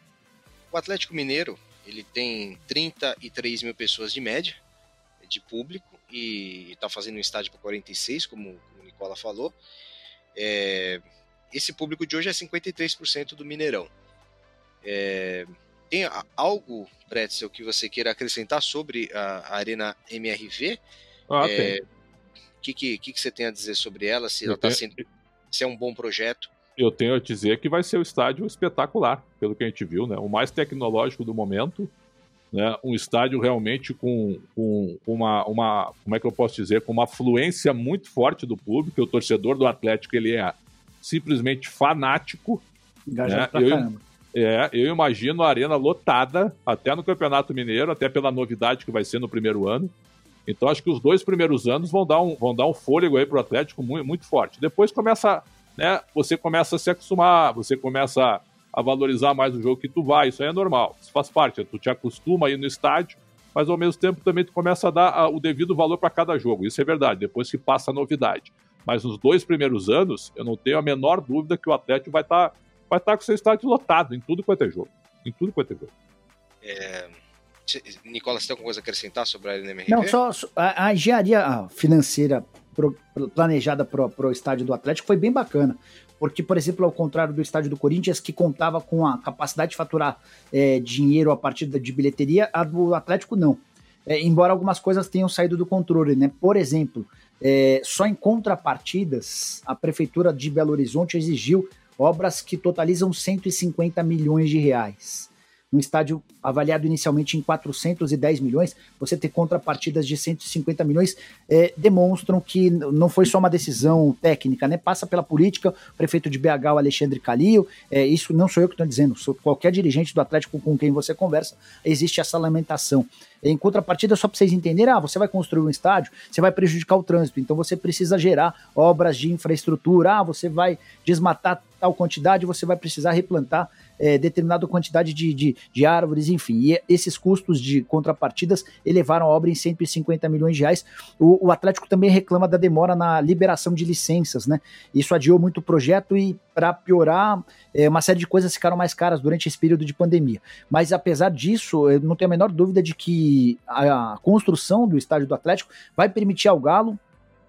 O Atlético Mineiro, ele tem 33 mil pessoas de média de público e está fazendo um estádio para 46, como o Nicola falou. É, esse público de hoje é 53% do Mineirão. É, tem algo, Pretzel, que você queira acrescentar sobre a Arena MRV? Ah, é, O que, que, que, você tem a dizer sobre ela? Se, ela tá tenho... sendo, se é um bom projeto? Eu tenho a dizer que vai ser o estádio espetacular, pelo que a gente viu, né? O mais tecnológico do momento, né? Um estádio realmente com, com uma, uma, como é que eu posso dizer, com uma afluência muito forte do público. O torcedor do Atlético ele é simplesmente fanático. Engajado né? pra eu, caramba é, eu imagino a arena lotada, até no Campeonato Mineiro, até pela novidade que vai ser no primeiro ano. Então acho que os dois primeiros anos vão dar um, vão dar um fôlego aí pro Atlético muito, muito forte. Depois começa, né, você começa a se acostumar, você começa a valorizar mais o jogo que tu vai, isso aí é normal, isso faz parte, tu te acostuma aí no estádio, mas ao mesmo tempo também tu começa a dar o devido valor para cada jogo, isso é verdade, depois que passa a novidade. Mas nos dois primeiros anos, eu não tenho a menor dúvida que o Atlético vai estar tá vai estar com seu estádio lotado em tudo quanto é jogo. Em tudo quanto é jogo. É... Nicolas, você tem alguma coisa a acrescentar sobre a LNMRV? Não, só a, a engenharia financeira pro, planejada para o estádio do Atlético foi bem bacana. Porque, por exemplo, ao contrário do estádio do Corinthians, que contava com a capacidade de faturar é, dinheiro a partir de bilheteria, a do Atlético não. É, embora algumas coisas tenham saído do controle, né? Por exemplo, é, só em contrapartidas, a Prefeitura de Belo Horizonte exigiu obras que totalizam 150 milhões de reais. Um estádio avaliado inicialmente em 410 milhões, você ter contrapartidas de 150 milhões, é, demonstram que não foi só uma decisão técnica, né? Passa pela política, o prefeito de BH, o Alexandre Calil, é, isso não sou eu que estou dizendo, sou qualquer dirigente do Atlético com quem você conversa, existe essa lamentação. Em contrapartida, só para vocês entenderem, ah, você vai construir um estádio, você vai prejudicar o trânsito, então você precisa gerar obras de infraestrutura, ah, você vai desmatar tal quantidade, você vai precisar replantar é, determinada quantidade de, de, de, árvores, enfim. E esses custos de contrapartidas elevaram a obra em 150 milhões de reais. O, o Atlético também reclama da demora na liberação de licenças, né? Isso adiou muito o projeto e, para piorar, é, uma série de coisas ficaram mais caras durante esse período de pandemia. Mas, apesar disso, eu não tenho a menor dúvida de que a, a construção do estádio do Atlético vai permitir ao Galo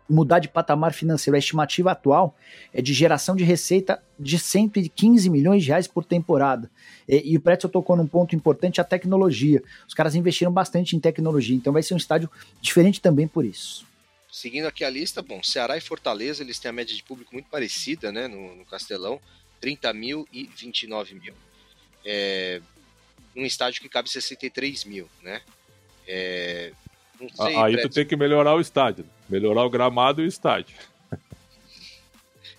mudar de patamar financeiro. A estimativa atual é de geração de receita de 115 milhões de reais por temporada. E, e o Pretzel tocou num ponto importante, a tecnologia. Os caras investiram bastante em tecnologia, então vai ser um estádio diferente também por isso. Seguindo aqui a lista, bom, Ceará e Fortaleza, eles têm a média de público muito parecida, né, no, no Castelão, 30 mil e 29 mil. É, um estádio que cabe 63 mil, né? É, sei, Aí tu tem que melhorar o estádio. Melhorar o gramado e o estádio.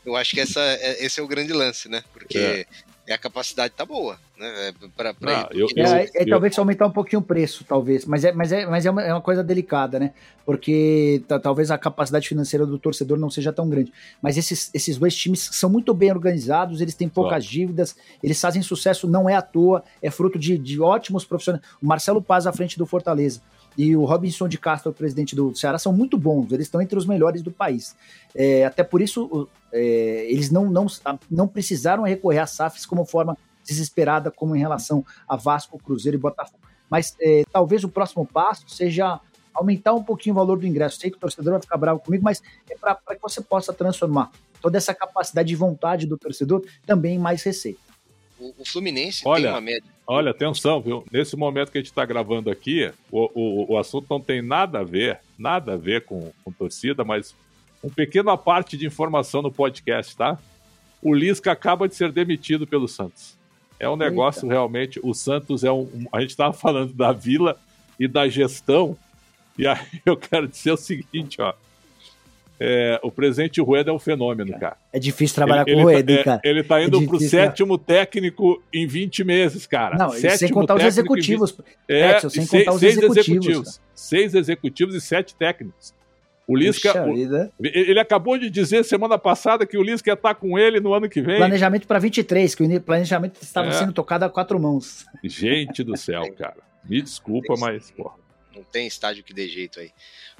Eu acho que essa, é, esse é o grande lance, né? Porque é. é a capacidade tá boa, né? É pra, pra Não, eu, eu, é, é, eu, talvez aumentar um pouquinho o preço, talvez. Mas é, mas é, mas é, uma, é uma coisa delicada, né? Porque talvez a capacidade financeira do torcedor não seja tão grande. Mas esses, esses dois times são muito bem organizados, eles têm poucas dívidas, eles fazem sucesso, não é à toa, é fruto de, de ótimos profissionais. O Marcelo Paz à frente do Fortaleza e o Robinson de Castro, presidente do Ceará, são muito bons, eles estão entre os melhores do país. É, até por isso, é, eles não, não, não precisaram recorrer a SAFs como forma desesperada, como em relação a Vasco, Cruzeiro e Botafogo. Mas é, talvez o próximo passo seja aumentar um pouquinho o valor do ingresso. Sei que o torcedor vai ficar bravo comigo, mas é para que você possa transformar toda essa capacidade de vontade do torcedor também em mais receita. O, o Fluminense olha, tem uma média. Olha, atenção, viu? Nesse momento que a gente está gravando aqui, o, o, o assunto não tem nada a ver, nada a ver com, com torcida, mas um pequena parte de informação no podcast, tá? O Lisca acaba de ser demitido pelo Santos. É um negócio Eita. realmente. O Santos é um. A gente estava falando da vila e da gestão. E aí eu quero dizer o seguinte, ó. É, o presidente Rueda é um fenômeno, cara. É difícil trabalhar ele, com o Rueda, tá, cara. É, ele tá indo é pro sétimo técnico em 20 meses, cara. Não, sétimo sem contar os executivos. 20... É, Edson, sem contar os seis executivos. executivos seis executivos e sete técnicos. O Lisca. O, ele acabou de dizer semana passada que o Lisca ia estar com ele no ano que vem. Planejamento para 23, que o planejamento estava é. sendo tocado a quatro mãos. Gente do céu, cara. Me desculpa, mas, porra. Não tem estádio que dê jeito aí.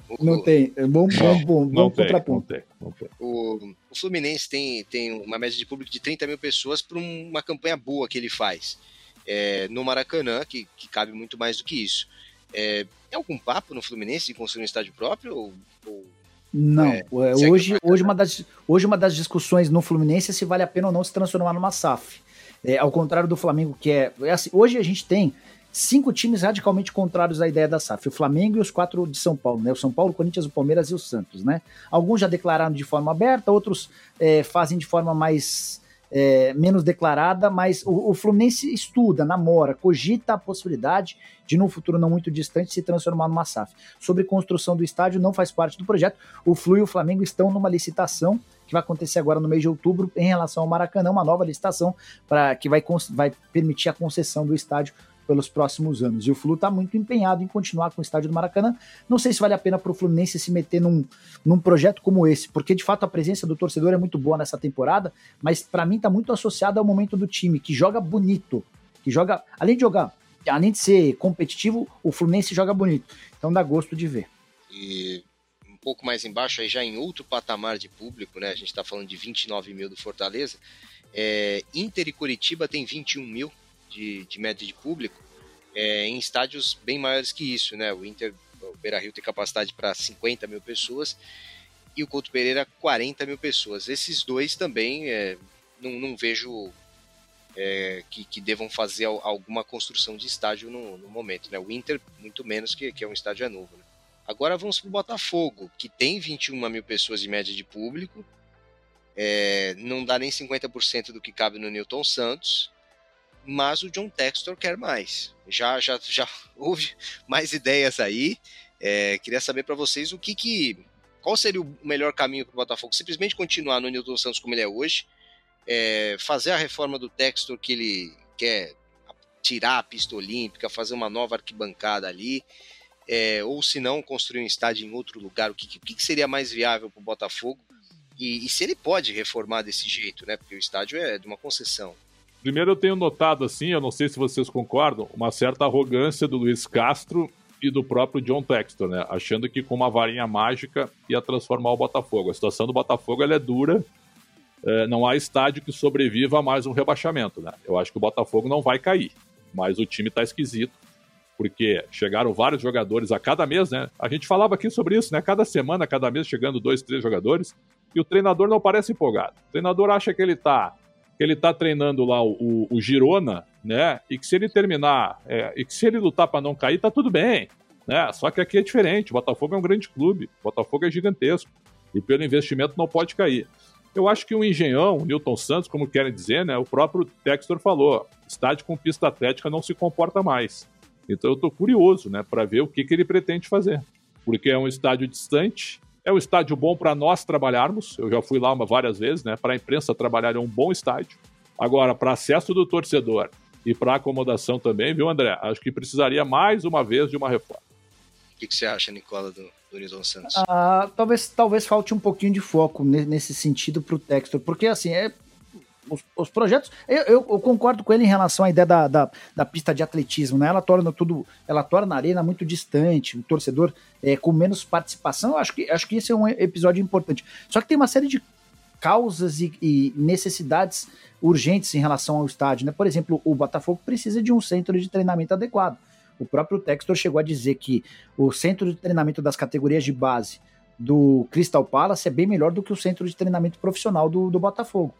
O, não tem. É bom, bom, bom, não, tem, não tem, não tem. O, o, Fluminense tem, tem uma média de público de 30 mil pessoas para uma campanha boa que ele faz. É, no Maracanã, que, que cabe muito mais do que isso. É, é algum papo no Fluminense de construir um estádio próprio? Ou, ou não, é, é hoje, hoje, uma das, hoje uma das discussões no Fluminense é se vale a pena ou não se transformar numa SAF. É, ao contrário do Flamengo, que é, é assim, hoje a gente tem cinco times radicalmente contrários à ideia da SAF. O Flamengo e os quatro de São Paulo, né? O São Paulo, o Corinthians, o Palmeiras e o Santos, né? Alguns já declararam de forma aberta, outros é, fazem de forma mais é, menos declarada, mas o, o, Fluminense estuda, namora, cogita a possibilidade de, no futuro não muito distante, se transformar numa SAF. Sobre construção do estádio, não faz parte do projeto. O Flu e o Flamengo estão numa licitação que vai acontecer agora no mês de outubro em relação ao Maracanã, uma nova licitação para que vai, vai permitir a concessão do estádio pelos próximos anos. E o Flu está muito empenhado em continuar com o estádio do Maracanã. Não sei se vale a pena para o Fluminense se meter num, num projeto como esse, porque de fato a presença do torcedor é muito boa nessa temporada, mas para mim está muito associado ao momento do time, que joga bonito, que joga, além de jogar, além de ser competitivo, o Fluminense joga bonito. Então dá gosto de ver. E um pouco mais embaixo, aí já em outro patamar de público, né? A gente está falando de 29 mil do Fortaleza. É, Inter e Curitiba tem 21 mil de, de média de público é, em estádios bem maiores que isso, né? O Inter, o Beira Rio tem capacidade para 50 mil pessoas e o Couto Pereira 40 mil pessoas. Esses dois também é, não, não, vejo é, que, que, devam fazer alguma construção de estádio no, no, momento, né? O Inter muito menos que, que é um estádio é novo. Né? Agora vamos para o Botafogo, que tem 21 mil pessoas de média de público, é, não dá nem 50% do que cabe no Newton Santos mas o John Textor quer mais. Já, já, já houve mais ideias aí. É, queria saber para vocês o que, que qual seria o melhor caminho para o Botafogo? Simplesmente continuar no Newton Santos como ele é hoje, é, fazer a reforma do Textor que ele quer tirar a pista olímpica, fazer uma nova arquibancada ali, é, ou se não, construir um estádio em outro lugar. O que, que seria mais viável para o Botafogo? E, e, se ele pode reformar desse jeito, né? Porque o estádio é de uma concessão. Primeiro eu tenho notado assim, eu não sei se vocês concordam, uma certa arrogância do Luiz Castro e do próprio John Textor, né? Achando que com uma varinha mágica ia transformar o Botafogo. A situação do Botafogo é dura. É, não há estádio que sobreviva a mais um rebaixamento, né? Eu acho que o Botafogo não vai cair, mas o time tá esquisito, porque chegaram vários jogadores a cada mês, né? A gente falava aqui sobre isso, né? Cada semana, cada mês chegando dois, três jogadores, e o treinador não parece empolgado. O treinador acha que ele tá ele tá treinando lá o, o, o Girona, né? E que se ele terminar, é, e que se ele lutar para não cair, tá tudo bem, né? Só que aqui é diferente. O Botafogo é um grande clube, o Botafogo é gigantesco e pelo investimento não pode cair. Eu acho que o engenhão, o Newton Santos, como querem dizer, né? O próprio Textor falou, estádio com pista atlética não se comporta mais. Então eu tô curioso, né, para ver o que, que ele pretende fazer, porque é um estádio distante é um estádio bom para nós trabalharmos. Eu já fui lá uma, várias vezes, né? Para a imprensa trabalhar é um bom estádio. Agora, para acesso do torcedor e para acomodação também, viu, André? Acho que precisaria mais uma vez de uma reforma. O que, que você acha, Nicola, do, do Nilton Santos? Ah, talvez, talvez falte um pouquinho de foco nesse sentido para o Textor, porque assim, é, os, os projetos. Eu, eu, eu, concordo com ele em relação à ideia da, da, da, pista de atletismo, né? Ela torna tudo, ela torna a arena muito distante, o torcedor é, com menos participação. Eu acho que, acho que esse é um episódio importante. Só que tem uma série de causas e, e necessidades urgentes em relação ao estádio, né? Por exemplo, o Botafogo precisa de um centro de treinamento adequado. O próprio Textor chegou a dizer que o centro de treinamento das categorias de base do Crystal Palace é bem melhor do que o centro de treinamento profissional do, do Botafogo.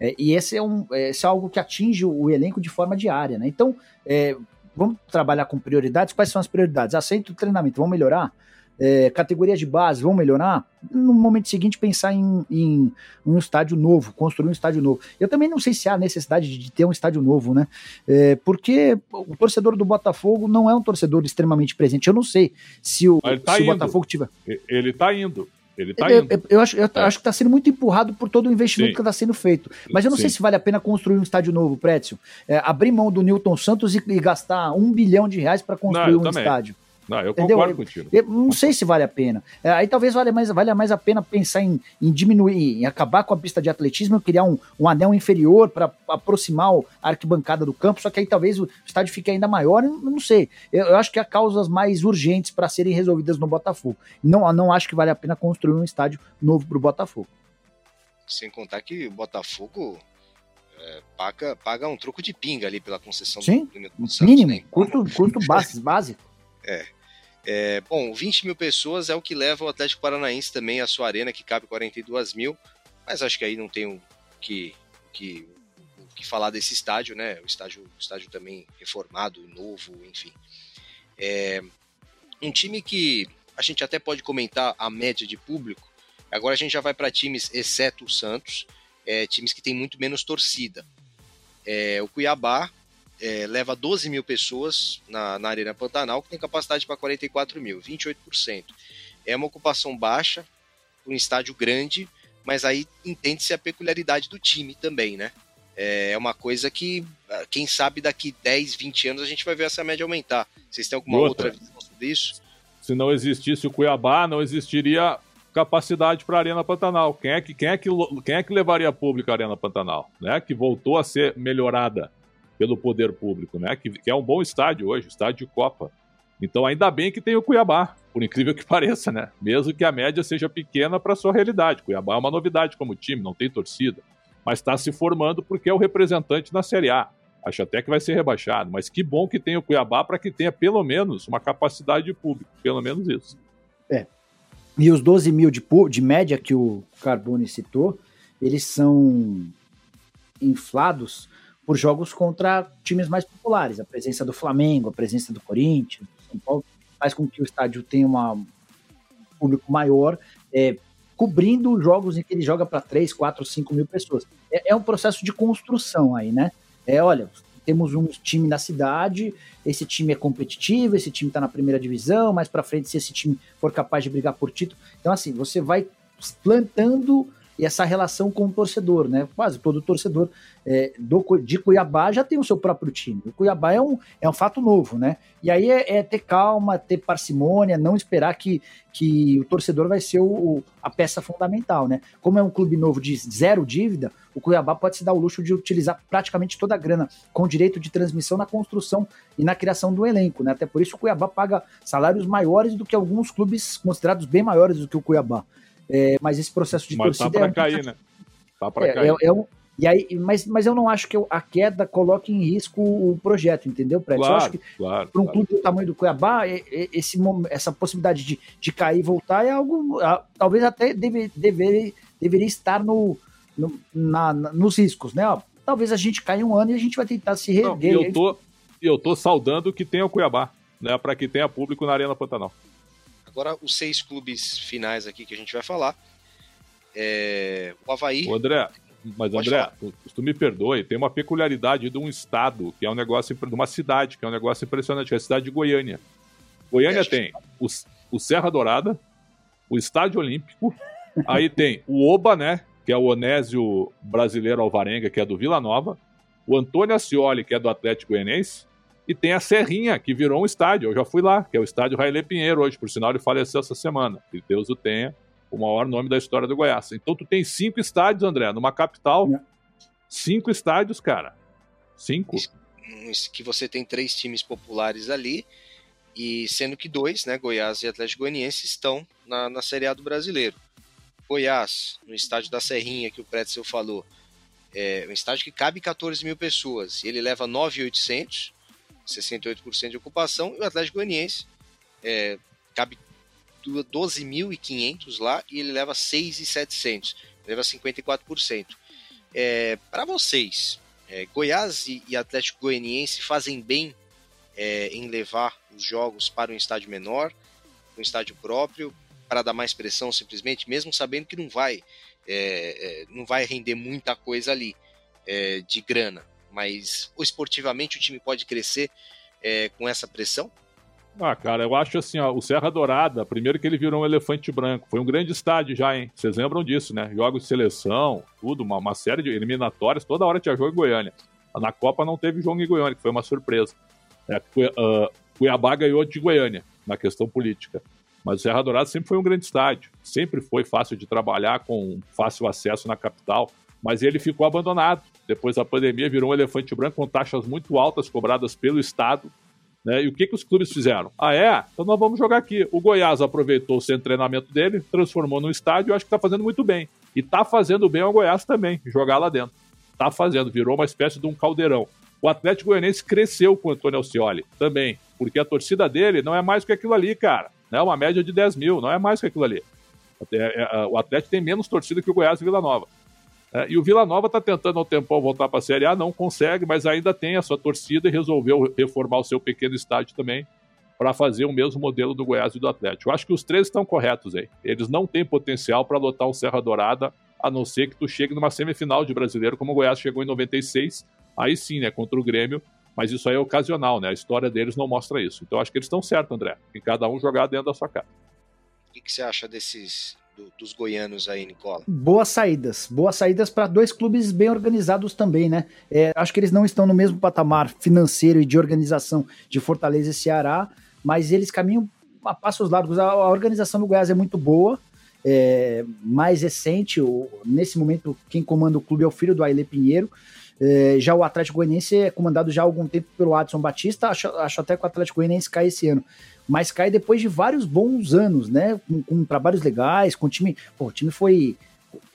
É, e esse é, um, esse é algo que atinge o elenco de forma diária, né? Então, é, vamos trabalhar com prioridades. Quais são as prioridades? Ah, do treinamento, vamos melhorar? é, categorias de base vão melhorar, no momento seguinte pensar em, em, um estádio novo, construir um estádio novo. Eu também não sei se há necessidade de ter um estádio novo, né? É, porque o torcedor do Botafogo não é um torcedor extremamente presente. Eu não sei se o, tá se o Botafogo tiver. Ele tá indo. Ele tá eu, eu, eu, acho, eu é. acho que está sendo muito empurrado por todo o investimento Sim. que está sendo feito. Mas eu não Sim. sei se vale a pena construir um estádio novo, Précio. É, abrir mão do Newton Santos e, e gastar um bilhão de reais para construir não, um também. estádio. Não, eu Entendeu? concordo contigo. Eu não sei se vale a pena. É, aí talvez valha mais, valha mais a pena pensar em, em diminuir, em acabar com a pista de atletismo e criar um, um anel inferior para aproximar a arquibancada do campo, só que aí talvez o estádio fique ainda maior, eu não sei. Eu, eu acho que há causas mais urgentes para serem resolvidas no Botafogo. Não, não acho que vale a pena construir um estádio novo para o Botafogo. Sem contar que o Botafogo é, paga, paga um troco de pinga ali pela concessão Sim, do, do Santos, mínimo, né? custo, custo básico. É. É, bom, 20 mil pessoas é o que leva o Atlético Paranaense também à sua arena, que cabe 42 mil, mas acho que aí não tem o que, que, que falar desse estádio, né? O estádio, o estádio também reformado, novo, enfim. É, um time que a gente até pode comentar a média de público, agora a gente já vai para times, exceto o Santos, é, times que tem muito menos torcida. É, o Cuiabá é, leva 12 mil pessoas na, na Arena Pantanal, que tem capacidade para 44 mil, 28%. É uma ocupação baixa, um estádio grande, mas aí entende-se a peculiaridade do time também, né? É uma coisa que, ah, quem sabe, daqui 10, 20 anos a gente vai ver essa média aumentar. Vocês têm alguma outra, outra visão sobre isso? Se não existisse o Cuiabá, não existiria capacidade para a Arena Pantanal. Quem é que, quem é que, quem é que levaria público a Arena Pantanal? Né? Que voltou a ser melhorada pelo poder público, né? Que, que é um bom estádio hoje, estádio de Copa. Então, ainda bem que tem o Cuiabá, por incrível que pareça, né? Mesmo que a média seja pequena para sua realidade. Cuiabá é uma novidade como time, não tem torcida, mas está se formando porque é o representante na Série A. Acho até que vai ser rebaixado, mas que bom que tem o Cuiabá para que tenha pelo menos uma capacidade de público, pelo menos isso. É. E os 12 mil de, de média que o Carbone citou, eles são inflados por jogos contra times mais populares. A presença do Flamengo, a presença do Corinthians, do São Paulo, faz com que o estádio tenha uma, um público maior, é, cobrindo jogos em que ele joga para 3, 4, 5 mil pessoas. É, é, um processo de construção aí, né? É, olha, temos um time na cidade, esse time é competitivo, esse time está na primeira divisão, mais para frente, se esse time for capaz de brigar por título. Então, assim, você vai plantando e essa relação com o torcedor, né? Quase todo torcedor é, do, de Cuiabá já tem o seu próprio time. O Cuiabá é um, é um fato novo, né? E aí é, é ter calma, ter parcimônia, não esperar que, que o torcedor vai ser o, a peça fundamental, né? Como é um clube novo de zero dívida, o Cuiabá pode se dar o luxo de utilizar praticamente toda a grana com direito de transmissão na construção e na criação do elenco, né? Até por isso o Cuiabá paga salários maiores do que alguns clubes considerados bem maiores do que o Cuiabá. É, mas esse processo de mas torcida. Tá para é cair, né? Tá para é, cair. É, é, um, e aí, mas, mas eu não acho que a queda coloque em risco o projeto, entendeu, Prédio? Claro, eu acho que claro, para um claro. clube do tamanho do Cuiabá, esse, essa possibilidade de, de cair e voltar é algo. Talvez até deve, deveria, deveria estar no, no na, nos riscos, né? Talvez a gente caia um ano e a gente vai tentar se reerguer. Não, eu, tô, eu tô saudando que tenha o Cuiabá, né? Para que tenha público na Arena Pantanal. Agora, os seis clubes finais aqui que a gente vai falar. É, o Havaí. O André, mas André, tu, tu, me perdoe, tem uma peculiaridade de um estado, que é um negócio, de uma cidade, que é um negócio impressionante, que é a cidade de Goiânia. Goiânia é, tem o, o Serra Dourada, o Estádio Olímpico, aí tem o Oba, né, que é o Onésio Brasileiro Alvarenga, que é do Vila Nova, o Antônio Ascioli, que é do Atlético Goianiense, e tem a Serrinha, que virou um estádio. Eu já fui lá, que é o estádio Railê Pinheiro hoje. Por sinal, ele faleceu essa semana. Que Deus o tenha, o maior nome da história do Goiás. Então, tu tem cinco estádios, André, numa capital. É. Cinco estádios, cara. Cinco. Que você tem três times populares ali. E sendo que dois, né, Goiás e Atlético Goianiense, estão na, na Série A do Brasileiro. Goiás, no estádio da Serrinha, que o Pretzel falou, é um estádio que cabe 14 mil pessoas. E ele leva 9,800 68% de ocupação, e o Atlético Goianiense é, cabe 12.500 lá e ele leva 6.700, leva 54%. É, Para vocês, é, Goiás e, Atlético Goianiense fazem bem é, em levar os jogos para um estádio menor? um estádio próprio para dar mais pressão simplesmente, mesmo sabendo que não vai, é, é, não vai render muita coisa ali é, de grana. Mas esportivamente o time pode crescer é, com essa pressão? Ah, cara, eu acho assim, ó, o Serra Dourada, primeiro que ele virou um elefante branco, foi um grande estádio já, hein? Vocês lembram disso, né? Jogos de seleção, tudo, uma, uma série de eliminatórias, toda hora tinha jogo em Goiânia. Na Copa não teve jogo em Goiânia, que foi uma surpresa. É, uh, Cuiabá ganhou de Goiânia, na questão política. Mas o Serra Dourada sempre foi um grande estádio, sempre foi fácil de trabalhar, com fácil acesso na capital, mas ele ficou abandonado. Depois da pandemia, virou um elefante branco com taxas muito altas cobradas pelo Estado né? E o que, que os clubes fizeram? Ah, é? Então nós vamos jogar aqui. O Goiás aproveitou o centro de treinamento dele, transformou num estádio, acho que está fazendo muito bem. E está fazendo bem ao Goiás também, jogar lá dentro. Está fazendo, virou uma espécie de um caldeirão. O Atlético Goianense cresceu com o Antônio Alcioli também, porque a torcida dele não é mais que aquilo ali, cara. É uma média de 10 mil, não é mais que aquilo ali. É, é, o Atlético tem menos torcida que o Goiás e Vila Nova. É, e o Vila Nova está tentando ao tempão voltar para a Série A, não consegue, mas ainda tem a sua torcida e resolveu reformar o seu pequeno estádio também para fazer o mesmo modelo do Goiás e do Atlético. Eu acho que os três estão corretos aí. Eles não têm potencial para lotar um Serra Dourada, a não ser que tu chegue numa semifinal de brasileiro, como o Goiás chegou em 96, aí sim, né, contra o Grêmio, mas isso aí é ocasional, né? A história deles não mostra isso. Então acho que eles estão certos, André, em cada um jogar dentro da sua casa. O que, que você acha desses do, dos goianos aí, Nicola? Boas saídas. Boas saídas para dois clubes bem organizados também, né? É, acho que eles não estão no mesmo patamar financeiro e de organização de Fortaleza e Ceará, mas eles caminham a passos largos. A, a organização do Goiás é muito boa. É, mais recente, nesse momento, quem comanda o clube é o filho do Aile Pinheiro. É, já o Atlético Goianiense é comandado já há algum tempo pelo Adson Batista. Acho, acho até que o Atlético Goianiense cai esse ano mas cai depois de vários bons anos, né? Com, com trabalhos legais, com o time. Pô, o time foi.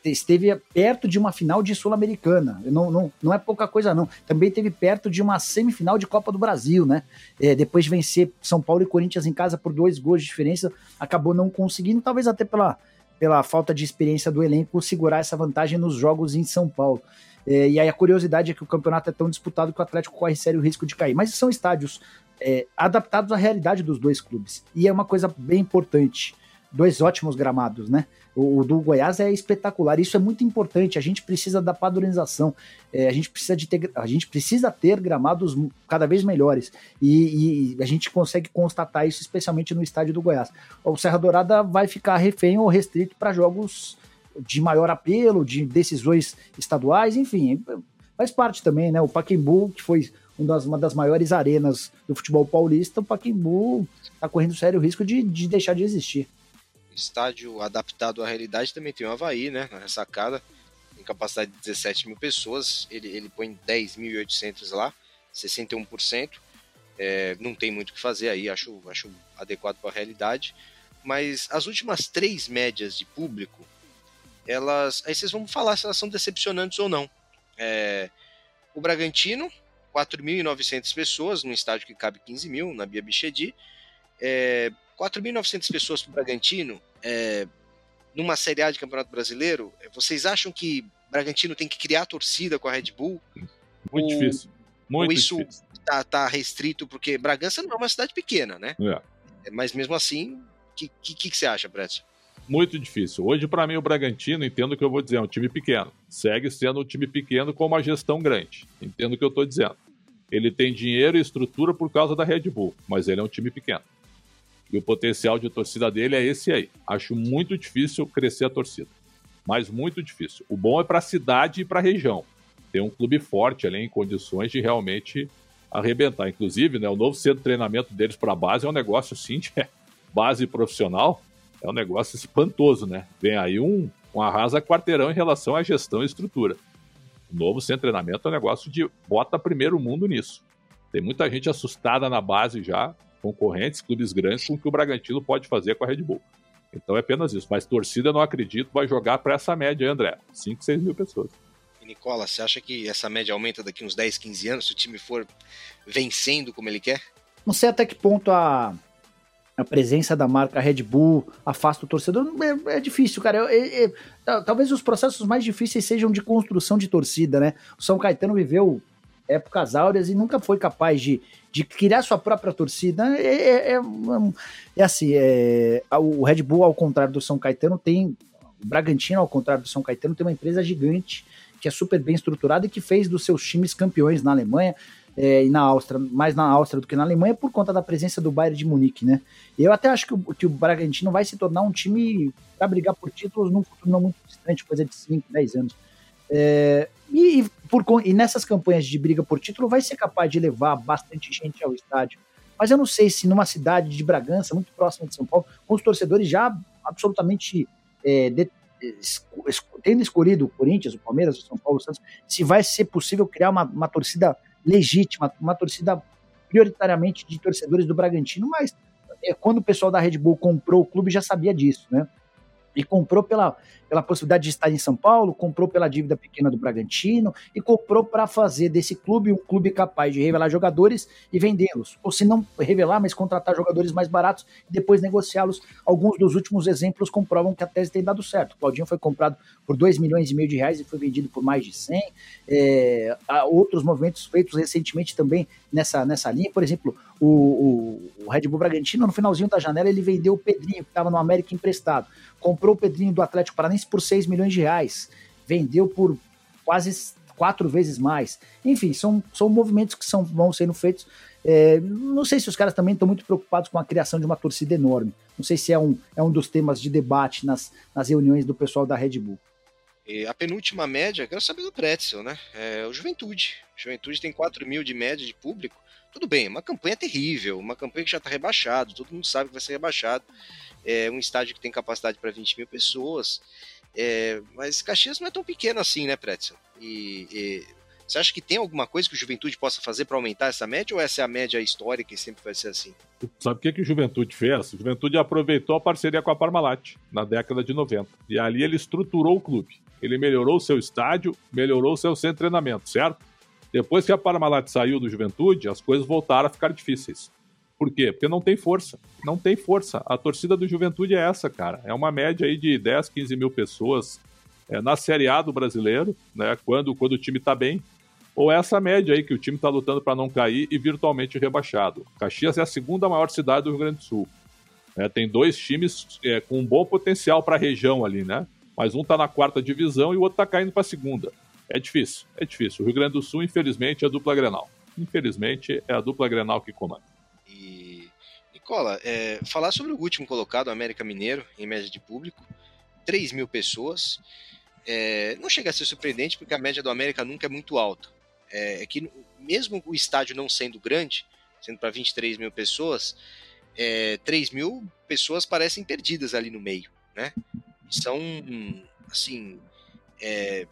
Esteve perto de uma final de Sul-Americana. Não, não, não é pouca coisa, não. Também esteve perto de uma semifinal de Copa do Brasil, né? É, depois de vencer São Paulo e Corinthians em casa por dois gols de diferença, acabou não conseguindo, talvez até pela, pela falta de experiência do elenco, segurar essa vantagem nos jogos em São Paulo. É, e aí a curiosidade é que o campeonato é tão disputado que o Atlético corre sério risco de cair. Mas são estádios é, adaptados à realidade dos dois clubes. E é uma coisa bem importante. Dois ótimos gramados, né? O, o do Goiás é espetacular. Isso é muito importante. A gente precisa da padronização. É, a, gente precisa de ter, a gente precisa ter gramados cada vez melhores. E, e, a gente consegue constatar isso, especialmente no estádio do Goiás. O Serra Dourada vai ficar refém ou restrito para jogos de maior apelo, de decisões estaduais, enfim. Faz parte também, né? O Paquembu, que foi uma das, uma das maiores arenas do futebol paulista, o Pacaembu está correndo sério risco de, de deixar de existir. Estádio adaptado à realidade também tem o Havaí, né? Na sacada, tem capacidade de 17 mil pessoas, ele, ele põe 10.800 lá, 61%. É, não tem muito o que fazer aí, acho, acho adequado para a realidade. Mas as últimas três médias de público, elas. Aí vocês vão falar se elas são decepcionantes ou não. É, o Bragantino 4.900 pessoas, num estádio que cabe 15 mil, na Bia Bichedi. É, 4.900 pessoas para o Bragantino, é, numa Série A de Campeonato Brasileiro, é, vocês acham que Bragantino tem que criar torcida com a Red Bull? Muito ou, difícil. Muito ou isso está tá restrito, porque Bragança não é uma cidade pequena, né? É. é mas mesmo assim, o que, que, que, você acha, Brett? Muito difícil. Hoje, para mim, o Bragantino, entendo que eu vou dizer, é um time pequeno. Segue sendo um time pequeno com uma gestão grande. Entendo o que eu estou dizendo. Ele tem dinheiro e estrutura por causa da Red Bull, mas ele é um time pequeno. E o potencial de torcida dele é esse aí. Acho muito difícil crescer a torcida. Mas muito difícil. O bom é para a cidade e para a região. Tem um clube forte ali em condições de realmente arrebentar. Inclusive, né, o novo centro de treinamento deles para a base é um negócio assim de base profissional. É um negócio espantoso, né? Vem aí um, um arrasa quarteirão em relação à gestão e estrutura novo centro de treinamento é um negócio de bota primeiro mundo nisso. Tem muita gente assustada na base já, concorrentes, clubes grandes, com o que o Bragantino pode fazer com a Red Bull. Então é apenas isso. Mas torcida, não acredito, vai jogar para essa média, André. 5, 6 mil pessoas. E Nicola, você acha que essa média aumenta daqui uns 10, 15 anos se o time for vencendo como ele quer? Não sei até que ponto a, a presença da marca Red Bull afasta o torcedor. É, é difícil, cara. É, é, talvez os processos mais difíceis sejam de construção de torcida, né? O São Caetano viveu épocas áureas e nunca foi capaz de, de criar sua própria torcida. É, é, é, assim, o Red Bull, ao contrário do São Caetano, tem. O Bragantino, ao contrário do São Caetano, tem uma empresa gigante que é super bem estruturada e que fez dos seus times campeões na Alemanha é, e na Áustria, mais na Áustria do que na Alemanha, por conta da presença do Bayern de Munique, né? Eu até acho que o, que o Bragantino vai se tornar um time para brigar por títulos num futuro não muito distante, coisa de 5, 10 anos. É, e, e, por, e nessas campanhas de briga por título vai ser capaz de levar bastante gente ao estádio. Mas eu não sei se numa cidade de Bragança, muito próxima de São Paulo, com os torcedores já absolutamente é, de, tendo escolhido o Corinthians, o Palmeiras, o São Paulo, o Santos, se vai ser possível criar uma, uma torcida legítima, uma torcida prioritariamente de torcedores do Bragantino, mas é, quando o pessoal da Red Bull comprou o clube já sabia disso, né? E comprou pela, pela possibilidade de estar em São Paulo, comprou pela dívida pequena do Bragantino e comprou para fazer desse clube um clube capaz de revelar jogadores e vendê-los. Ou se não revelar, mas contratar jogadores mais baratos e depois negociá-los. Alguns dos últimos exemplos comprovam que a tese tem dado certo. Claudinho foi comprado por 2 milhões e meio de reais e foi vendido por mais de 100. É, há outros movimentos feitos recentemente também nessa, nessa linha. Por exemplo, o, o, o Red Bull Bragantino, no finalzinho da janela, ele vendeu o Pedrinho, que estava no América emprestado. Comprou o Pedrinho do Atlético Paranaense por 6 milhões de reais. Vendeu por quase quatro vezes mais. Enfim, são, são movimentos que são, vão sendo feitos. É, não sei se os caras também estão muito preocupados com a criação de uma torcida enorme. Não sei se é um, é um dos temas de debate nas, nas reuniões do pessoal da Red Bull. E a penúltima média, quero saber do Pretzel, né? É o Juventude. Juventude tem 4 mil de média de público. Tudo bem, uma campanha terrível, uma campanha que já está rebaixado, todo mundo sabe que vai ser rebaixado. É um estádio que tem capacidade para 20 mil pessoas. É, mas Caxias não é tão pequeno assim, né, Pretzel? E, e, você acha que tem alguma coisa que o Juventude possa fazer para aumentar essa média ou essa é a média histórica e sempre vai ser assim? Sabe o que, que o Juventude fez? O Juventude aproveitou a parceria com a Parmalat na década de 90. E ali ele estruturou o clube. Ele melhorou o seu estádio, melhorou o seu de treinamento, certo? Depois que a Parmalat saiu do Juventude, as coisas voltaram a ficar difíceis. Por quê? Porque não tem força. Não tem força. A torcida do Juventude é essa, cara. É uma média aí de 10, 15 mil pessoas é, na Série A do brasileiro, né? Quando, quando o time tá bem. Ou essa média aí que o time tá lutando para não cair e virtualmente rebaixado. Caxias é a segunda maior cidade do Rio Grande do Sul. É, tem dois times é, com um bom potencial para a região ali, né? Mas um tá na quarta divisão e o outro tá caindo para segunda. É difícil, é difícil. O Rio Grande do Sul, infelizmente, é a dupla Grenal. Infelizmente, é a dupla Grenal que comanda. Nicola, é, falar sobre o último colocado, América Mineiro, em média de público, 3 mil pessoas. É, não chega a ser surpreendente, porque a média do América nunca é muito alta. É, é que mesmo o estádio não sendo grande, sendo para 23 mil pessoas, é, 3 mil pessoas parecem perdidas ali no meio, né? São, assim, é,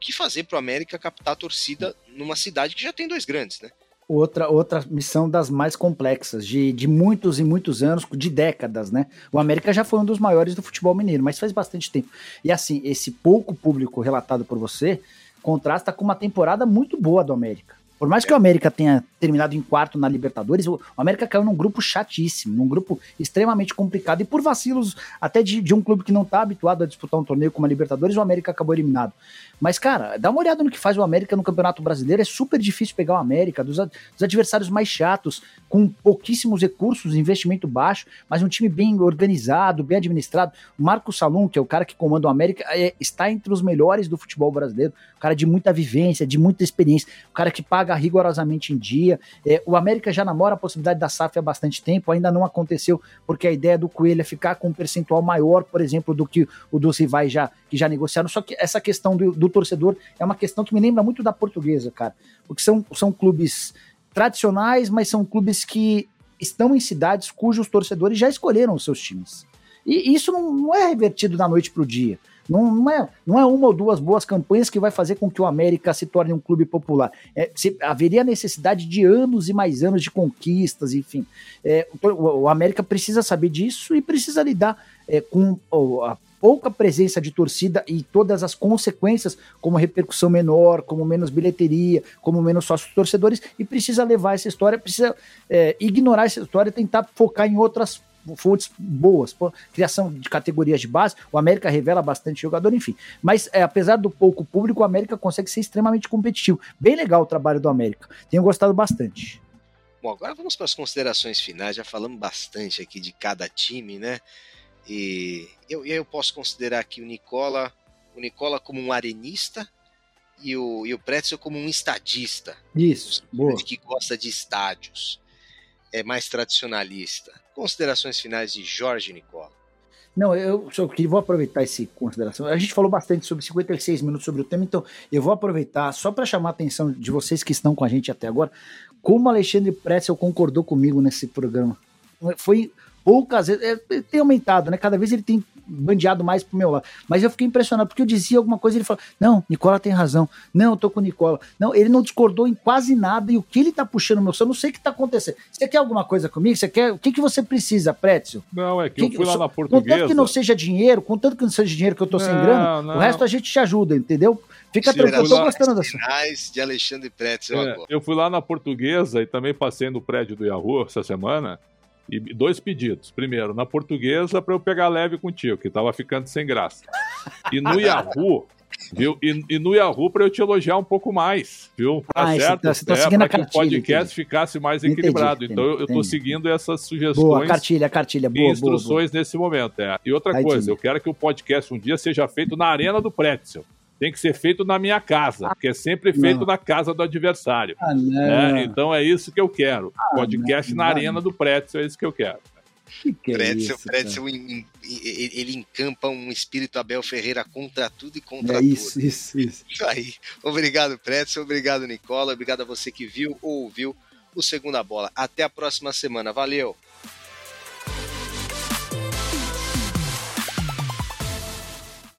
que fazer para o América captar a torcida numa cidade que já tem dois grandes, né? outra, outra missão das mais complexas, de, de muitos e muitos anos, de décadas, né? O América já foi um dos maiores do futebol mineiro, mas faz bastante tempo. E assim, esse pouco público relatado por você contrasta com uma temporada muito boa do América. Por mais que o América tenha terminado em quarto na Libertadores, o América caiu num grupo chatíssimo, num grupo extremamente complicado. E por vacilos até de, de um clube que não está habituado a disputar um torneio como a Libertadores, o América acabou eliminado. Mas, cara, dá uma olhada no que faz o América no Campeonato Brasileiro. É super difícil pegar o América, dos, dos adversários mais chatos, com pouquíssimos recursos, investimento baixo, mas um time bem organizado, bem administrado. O Marco Salum, que é o cara que comanda o América, é, está entre os melhores do futebol brasileiro. O cara de muita vivência, de muita experiência. O cara que paga rigorosamente em dia. É, o América já namora a possibilidade da SAF há bastante tempo, ainda não aconteceu, porque a ideia do Coelho é ficar com um percentual maior, por exemplo, do que o dos rivais já, que já negociaram. Só que essa questão do, do torcedor é uma questão que me lembra muito da portuguesa, cara. Porque são, são clubes tradicionais, mas são clubes que estão em cidades cujos torcedores já escolheram os seus times. E isso não, não é revertido da noite para o dia. Não, não, é, não é uma ou duas boas campanhas que vai fazer com que o América se torne um clube popular. É, se, haveria necessidade de anos e mais anos de conquistas, enfim. É, o, o, América precisa saber disso e precisa lidar é, com a pouca presença de torcida e todas as consequências, como repercussão menor, como menos bilheteria, como menos sócios torcedores, e precisa levar essa história, precisa é, ignorar essa história e tentar focar em outras fontes boas, criação de categorias de base, o América revela bastante jogador, enfim. Mas é, apesar do pouco público, o América consegue ser extremamente competitivo. Bem legal o trabalho do América. Tenho gostado bastante. Bom, agora vamos para as considerações finais. Já falamos bastante aqui de cada time, né? E eu, eu posso considerar aqui o Nicola, o Nicola como um arenista e o, e o Pretzel como um estadista. Isso, boa. Que gosta de estádios. É mais tradicionalista. Considerações finais de Jorge Nicola. Não, eu só vou aproveitar essa consideração. A gente falou bastante sobre 56 minutos sobre o tema, então eu vou aproveitar só para chamar a atenção de vocês que estão com a gente até agora, como Alexandre Pretzel concordou comigo nesse programa. Foi poucas vezes, é, tem aumentado, né? Cada vez ele tem bandeado mais pro meu lado. Mas eu fiquei impressionado, porque eu dizia alguma coisa e ele falou: Não, Nicola tem razão. Não, eu tô com o Nicola. Não, ele não discordou em quase nada. E o que ele tá puxando meu eu não sei o que tá acontecendo. Você quer alguma coisa comigo? Você quer? O que, que você precisa, Prétio? Não, é que, que eu fui lá na portuguesa. Contanto que não seja dinheiro, contanto que não seja dinheiro que eu tô não, sem grana, não. o resto a gente te ajuda, entendeu? Fica tranquilo, eu tô gostando dessa. de Alexandre Prétio é, Eu fui lá na portuguesa e também passei no prédio do Yahoo essa semana. E dois pedidos. Primeiro, na portuguesa, para eu pegar leve contigo, que tava ficando sem graça. E no Yahoo, viu? E, e no Yahoo para eu te elogiar um pouco mais, viu? Tá ah, certo? Você tá, tá é, para que o podcast entendi. ficasse mais equilibrado. Entendi, então eu, estou seguindo essas sugestões. Boa, cartilha, cartilha, boa, e instruções boa, boa. nesse momento. É. E outra coisa, eu quero que o podcast um dia seja feito na Arena do Pretzel tem que ser feito na minha casa, porque é sempre feito não. na casa do adversário. Ah, né? Então é isso que eu quero. Ah, Podcast não, na arena do Pretzel, é isso que eu quero. Que que é Pretzel, isso, Pretzel ele encampa um espírito Abel Ferreira contra tudo e contra é isso, tudo. Isso, isso, isso. aí. Obrigado, Pretzel. Obrigado, Nicola. Obrigado a você que viu ou ouviu o Segunda Bola. Até a próxima semana. Valeu!